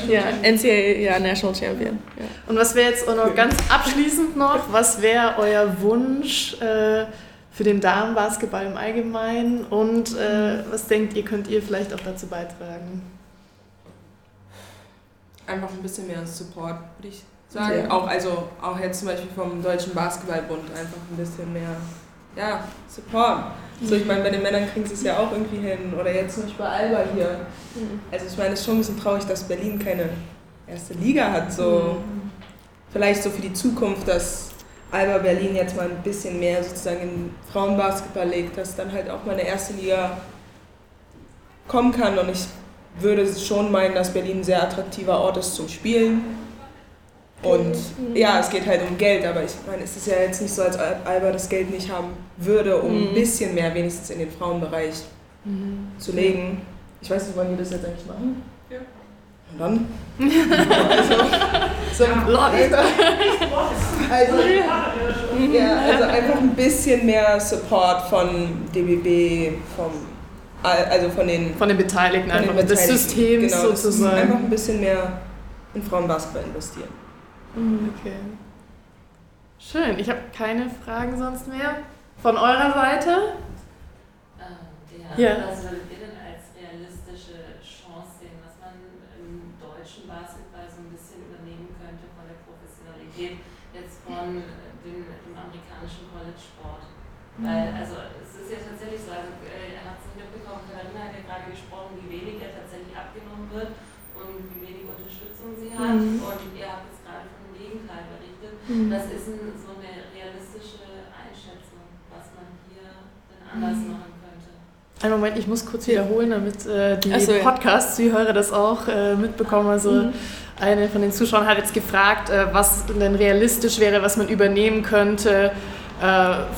Ja, NCAA, ja, National Champion. Ja. Und was wäre jetzt auch noch ganz abschließend noch, was wäre euer Wunsch äh, für den Damenbasketball im Allgemeinen und äh, was denkt ihr, könnt ihr vielleicht auch dazu beitragen? Einfach ein bisschen mehr Support, würde ich sagen. Ja. Auch, also, auch jetzt zum Beispiel vom Deutschen Basketballbund einfach ein bisschen mehr ja, Support. So, ich meine, bei den Männern kriegen sie es ja auch irgendwie hin. Oder jetzt zum Beispiel Alba hier. Mhm. Also ich meine, es ist schon ein bisschen traurig, dass Berlin keine erste Liga hat. So. Mhm. Vielleicht so für die Zukunft, dass Alba Berlin jetzt mal ein bisschen mehr sozusagen in Frauenbasketball legt, dass dann halt auch mal eine erste Liga kommen kann. Und ich würde schon meinen, dass Berlin ein sehr attraktiver Ort ist zum Spielen. Und ja, es geht halt um Geld, aber ich meine, es ist ja jetzt nicht so, als Alba das Geld nicht haben würde, um mhm. ein bisschen mehr wenigstens in den Frauenbereich mhm. zu legen. Ich weiß nicht, wollen die das jetzt eigentlich machen? Ja. Und dann? also, so also, also, ja, also einfach ein bisschen mehr Support von DBB, vom, also von den, von den Beteiligten, von einfach den Beteiligten, des Systems genau, sozusagen. Einfach ein bisschen mehr in Frauenbasketball investieren. Mhm. Okay. Schön. Ich habe keine Fragen sonst mehr. Von eurer Seite? Ähm, ja. Was würdet ihr denn als realistische Chance sehen, was man im deutschen Basketball so ein bisschen übernehmen könnte von der Professionalität jetzt von dem, dem amerikanischen College-Sport? Mhm. Weil, also, es ist ja tatsächlich so, also, äh, er hat es nicht mitbekommen, Katharina hat ja gerade gesprochen, wie wenig er tatsächlich abgenommen wird und wie wenig Unterstützung sie hat. Mhm. Und ihr habt es gerade von dem Gegenteil berichtet. Mhm. Das ist ein, so eine realistische Einschätzung, was man hier denn anders mhm. machen könnte. Einen Moment, ich muss kurz wiederholen, damit äh, die so, Podcast-Zuhörer das auch äh, mitbekommen. Also mhm. eine von den Zuschauern hat jetzt gefragt, äh, was denn realistisch wäre, was man übernehmen könnte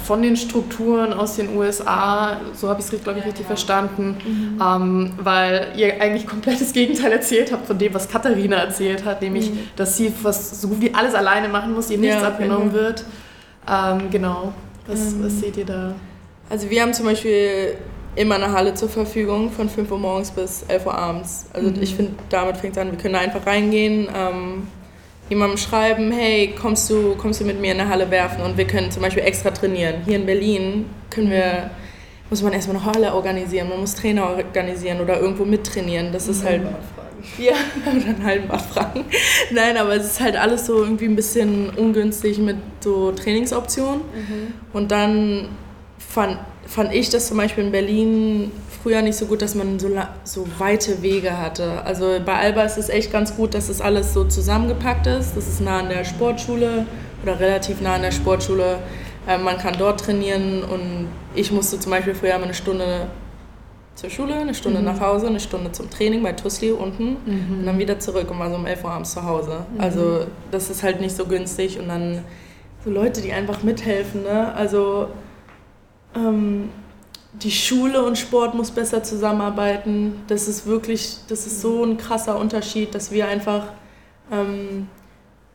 von den Strukturen aus den USA, so habe ich es, glaube ich, richtig verstanden, mhm. ähm, weil ihr eigentlich komplett das Gegenteil erzählt habt von dem, was Katharina erzählt hat, nämlich, mhm. dass sie was, so gut wie alles alleine machen muss, ihr nichts ja, abgenommen genau. wird. Ähm, genau, was, mhm. was seht ihr da? Also wir haben zum Beispiel immer eine Halle zur Verfügung von 5 Uhr morgens bis 11 Uhr abends. Also mhm. ich finde, damit fängt es an, wir können da einfach reingehen. Ähm, jemandem schreiben, hey, kommst du, kommst du mit mir in eine Halle werfen und wir können zum Beispiel extra trainieren. Hier in Berlin können wir, muss man erstmal eine Halle organisieren, man muss Trainer organisieren oder irgendwo mittrainieren. Das ist halt. Ja, oder einen halben fragen. Nein, aber es ist halt alles so irgendwie ein bisschen ungünstig mit so Trainingsoptionen. Mhm. Und dann fand, fand ich das zum Beispiel in Berlin früher nicht so gut, dass man so, so weite Wege hatte. Also bei Alba ist es echt ganz gut, dass es das alles so zusammengepackt ist. Das ist nah an der Sportschule oder relativ nah an der Sportschule. Äh, man kann dort trainieren und ich musste zum Beispiel früher eine Stunde zur Schule, eine Stunde mhm. nach Hause, eine Stunde zum Training bei Tusli unten mhm. und dann wieder zurück und war so um 11 Uhr abends zu Hause. Mhm. Also das ist halt nicht so günstig und dann so Leute, die einfach mithelfen. Ne? Also ähm, die Schule und Sport muss besser zusammenarbeiten. Das ist wirklich, das ist so ein krasser Unterschied, dass wir einfach, ähm,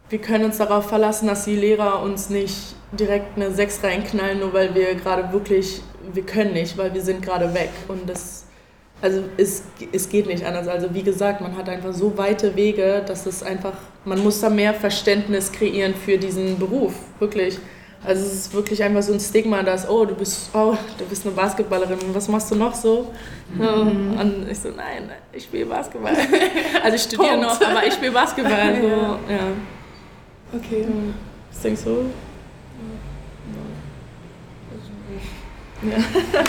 wir können uns darauf verlassen, dass die Lehrer uns nicht direkt eine 6 reinknallen, nur weil wir gerade wirklich, wir können nicht, weil wir sind gerade weg. Und das, also es, es geht nicht anders. Also wie gesagt, man hat einfach so weite Wege, dass es einfach, man muss da mehr Verständnis kreieren für diesen Beruf, wirklich. Also es ist wirklich einfach so ein Stigma, dass, oh, du bist, oh, du bist eine Basketballerin, was machst du noch so? Mhm. Und ich so, nein, ich spiele Basketball. Also ich studiere noch, aber ich spiele Basketball. So, ja. Okay. Was denkst du? Ja.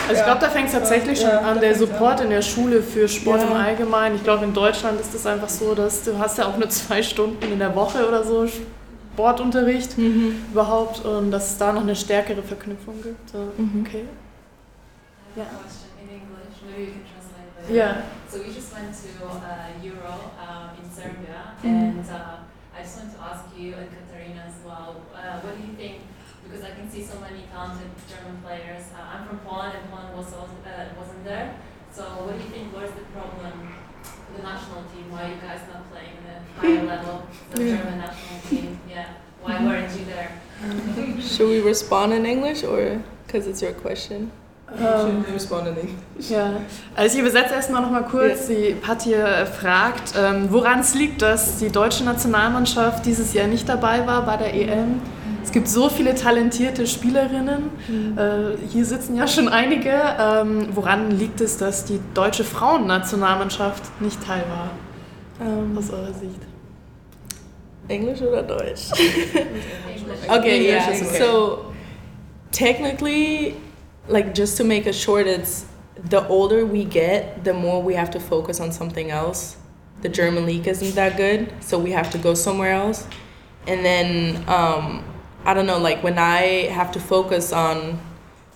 Also ich glaube, da fängt es tatsächlich schon an, der Support in der Schule für Sport ja. im Allgemeinen. Ich glaube, in Deutschland ist es einfach so, dass du hast ja auch nur zwei Stunden in der Woche oder so Sportunterricht mhm. überhaupt und dass es da noch eine stärkere Verknüpfung gibt. So, mhm. Okay. Yeah. Yeah. So we just went to uh, Euro uh, in Serbia, mm-hmm. and uh, I just want to ask you and Katarina as well. Uh, what do you think? Because I can see so many talented German players. Uh, I'm from Poland, and Poland was uh, wasn't there. So what do you think? Where's the problem? The national team? Why you guys not playing the higher level, the yeah. German national team? Yeah, why weren't you there? Should we respond in English or because it's your question? Ähm, ja, also ich übersetze erstmal noch mal kurz. Ja. Die Patje fragt, ähm, woran es liegt, dass die deutsche Nationalmannschaft dieses Jahr nicht dabei war bei der EM. Es gibt so viele talentierte Spielerinnen. Mhm. Äh, hier sitzen ja schon einige. Ähm, woran liegt es, dass die deutsche Frauennationalmannschaft nicht teil war? Ähm, aus eurer Sicht? Englisch oder Deutsch? okay, yeah. So technically, like just to make it short, it's the older we get, the more we have to focus on something else. The German league isn't that good, so we have to go somewhere else. And then um, I don't know, like when I have to focus on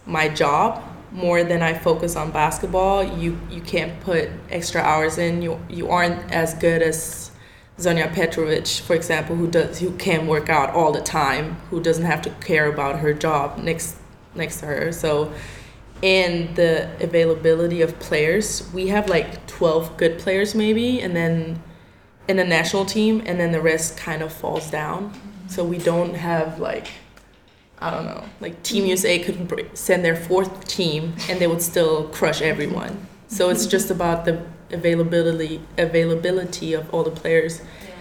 my job more than I focus on basketball, you you can't put extra hours in. You you aren't as good as Zonia Petrovic, for example, who does who can work out all the time, who doesn't have to care about her job next next to her. So and the availability of players, we have like 12 good players maybe and then in the national team and then the rest kind of falls down so we don't have like I don't know, like Team USA could send their fourth team and they would still crush everyone. So it's just about the availability availability of all the players yeah.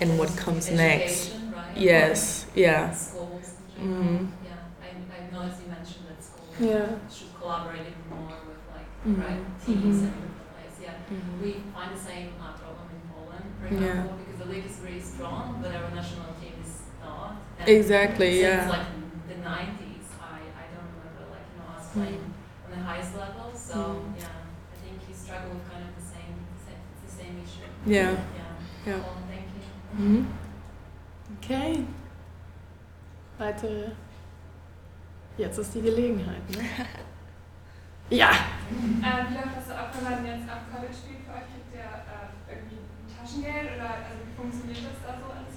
and what comes next. Right? Yes, yeah. Schools mm-hmm. Yeah, I, I noticed you mentioned that schools yeah. should collaborate even more with like mm-hmm. right teams mm-hmm. and the players. Yeah, mm-hmm. we find the same uh, problem in Poland, for example, yeah. because the league is really strong, but our national exactly, yeah. like the 90s, I, I don't remember like, you know, us mm. playing mm. on the highest level. So, mm. yeah, I think you struggle with kind of the same, same the same issue. Yeah. Yeah. yeah. Well, thank you. Mhm. Okay. Weitere. Jetzt ist die Gelegenheit, ne? ja. Äh, wie läuft das so ab, wenn man jetzt am College spielt? Für euch gibt ihr äh, irgendwie Taschengeld oder also wie funktioniert das da so alles?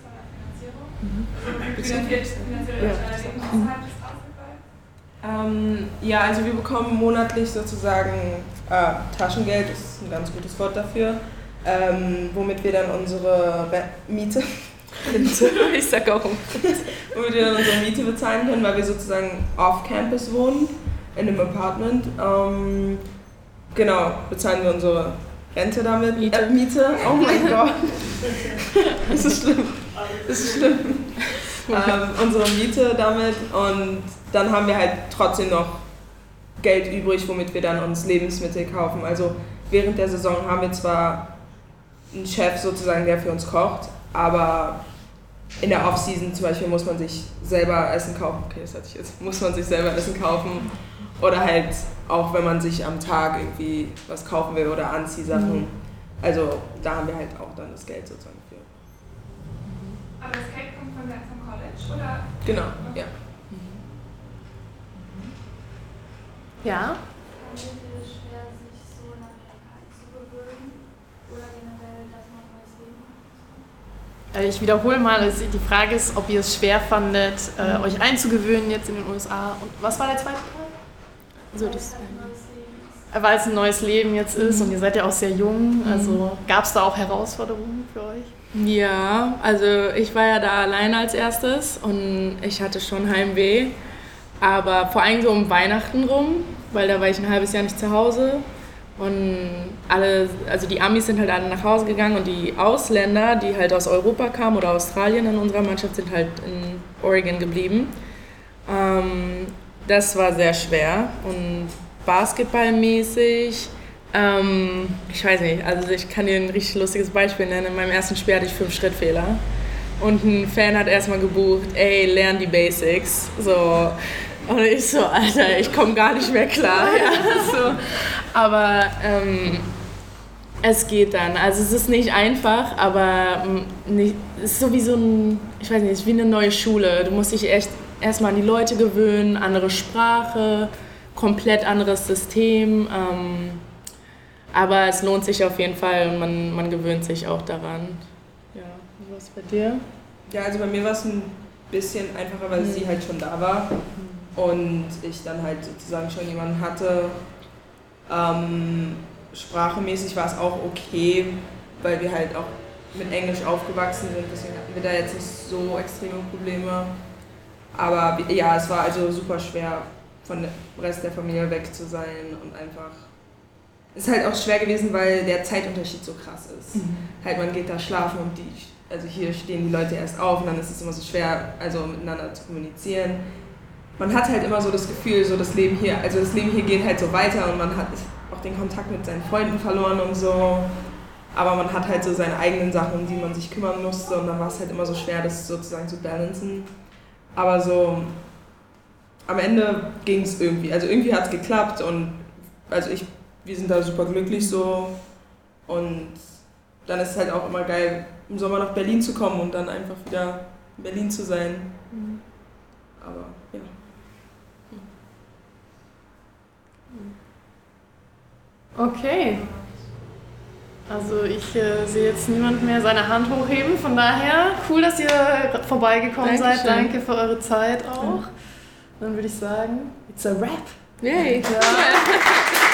Ähm, ja, also wir bekommen monatlich sozusagen äh, Taschengeld, das ist ein ganz gutes Wort dafür, ähm, womit wir dann unsere Re Miete, ich sag auch, womit wir dann unsere Miete bezahlen können, weil wir sozusagen off-Campus wohnen, in einem Apartment. Ähm, genau, bezahlen wir unsere Rente damit. Miete. Äh, Miete, oh mein Gott. das ist schlimm. Das ist schlimm. ähm, unsere Miete damit und dann haben wir halt trotzdem noch Geld übrig, womit wir dann uns Lebensmittel kaufen. Also während der Saison haben wir zwar einen Chef sozusagen, der für uns kocht, aber in der Off-Season zum Beispiel muss man sich selber Essen kaufen. Okay, das hatte ich jetzt. Muss man sich selber Essen kaufen. Oder halt auch, wenn man sich am Tag irgendwie was kaufen will oder Anziehsachen. Mhm. Also da haben wir halt auch dann das Geld sozusagen für. Aber das Geld kommt von der, vom College, oder? Genau, ja. Ja? Äh, ich wiederhole mal, also die Frage ist, ob ihr es schwer fandet, äh, euch einzugewöhnen jetzt in den USA. Und was war der zweite Teil? Also das, äh, weil es ein neues Leben jetzt ist mhm. und ihr seid ja auch sehr jung. Also mhm. gab es da auch Herausforderungen für euch? Ja, also ich war ja da alleine als erstes und ich hatte schon Heimweh. Aber vor allem so um Weihnachten rum, weil da war ich ein halbes Jahr nicht zu Hause. Und alle, also die Amis sind halt alle nach Hause gegangen und die Ausländer, die halt aus Europa kamen oder Australien in unserer Mannschaft, sind halt in Oregon geblieben. Ähm, das war sehr schwer und basketballmäßig, ähm, ich weiß nicht, also ich kann dir ein richtig lustiges Beispiel nennen. In meinem ersten Spiel hatte ich fünf Schrittfehler und ein Fan hat erstmal gebucht, ey, lern die Basics. So. Und ich so, Alter, ich komme gar nicht mehr klar. Ja, so. Aber ähm, es geht dann. Also es ist nicht einfach, aber mm, nicht, es ist so wie so ein, ich weiß nicht, es ist wie eine neue Schule. Du musst dich echt erstmal an die Leute gewöhnen, andere Sprache, komplett anderes System. Ähm, aber es lohnt sich auf jeden Fall und man, man gewöhnt sich auch daran. Ja, was bei dir? Ja, also bei mir war es ein bisschen einfacher, weil mhm. sie halt schon da war und ich dann halt sozusagen schon jemanden hatte. Ähm, sprachemäßig war es auch okay, weil wir halt auch mit Englisch aufgewachsen sind, deswegen hatten wir da jetzt nicht so extreme Probleme. Aber ja, es war also super schwer von dem Rest der Familie weg zu sein und einfach. Ist halt auch schwer gewesen, weil der Zeitunterschied so krass ist. Mhm. Halt, man geht da schlafen und die, also hier stehen die Leute erst auf und dann ist es immer so schwer, also miteinander zu kommunizieren. Man hat halt immer so das Gefühl, so das Leben hier, also das Leben hier geht halt so weiter und man hat auch den Kontakt mit seinen Freunden verloren und so. Aber man hat halt so seine eigenen Sachen, um die man sich kümmern musste und dann war es halt immer so schwer, das sozusagen zu balancen. Aber so am Ende ging es irgendwie. Also irgendwie hat es geklappt und also ich, wir sind da super glücklich so. Und dann ist es halt auch immer geil, im Sommer nach Berlin zu kommen und dann einfach wieder in Berlin zu sein. Mhm. Aber ja. Okay. Also ich äh, sehe jetzt niemanden mehr seine Hand hochheben, von daher cool, dass ihr vorbeigekommen Dankeschön. seid. Danke für eure Zeit auch. Dann würde ich sagen, it's a wrap. Yay! Ja.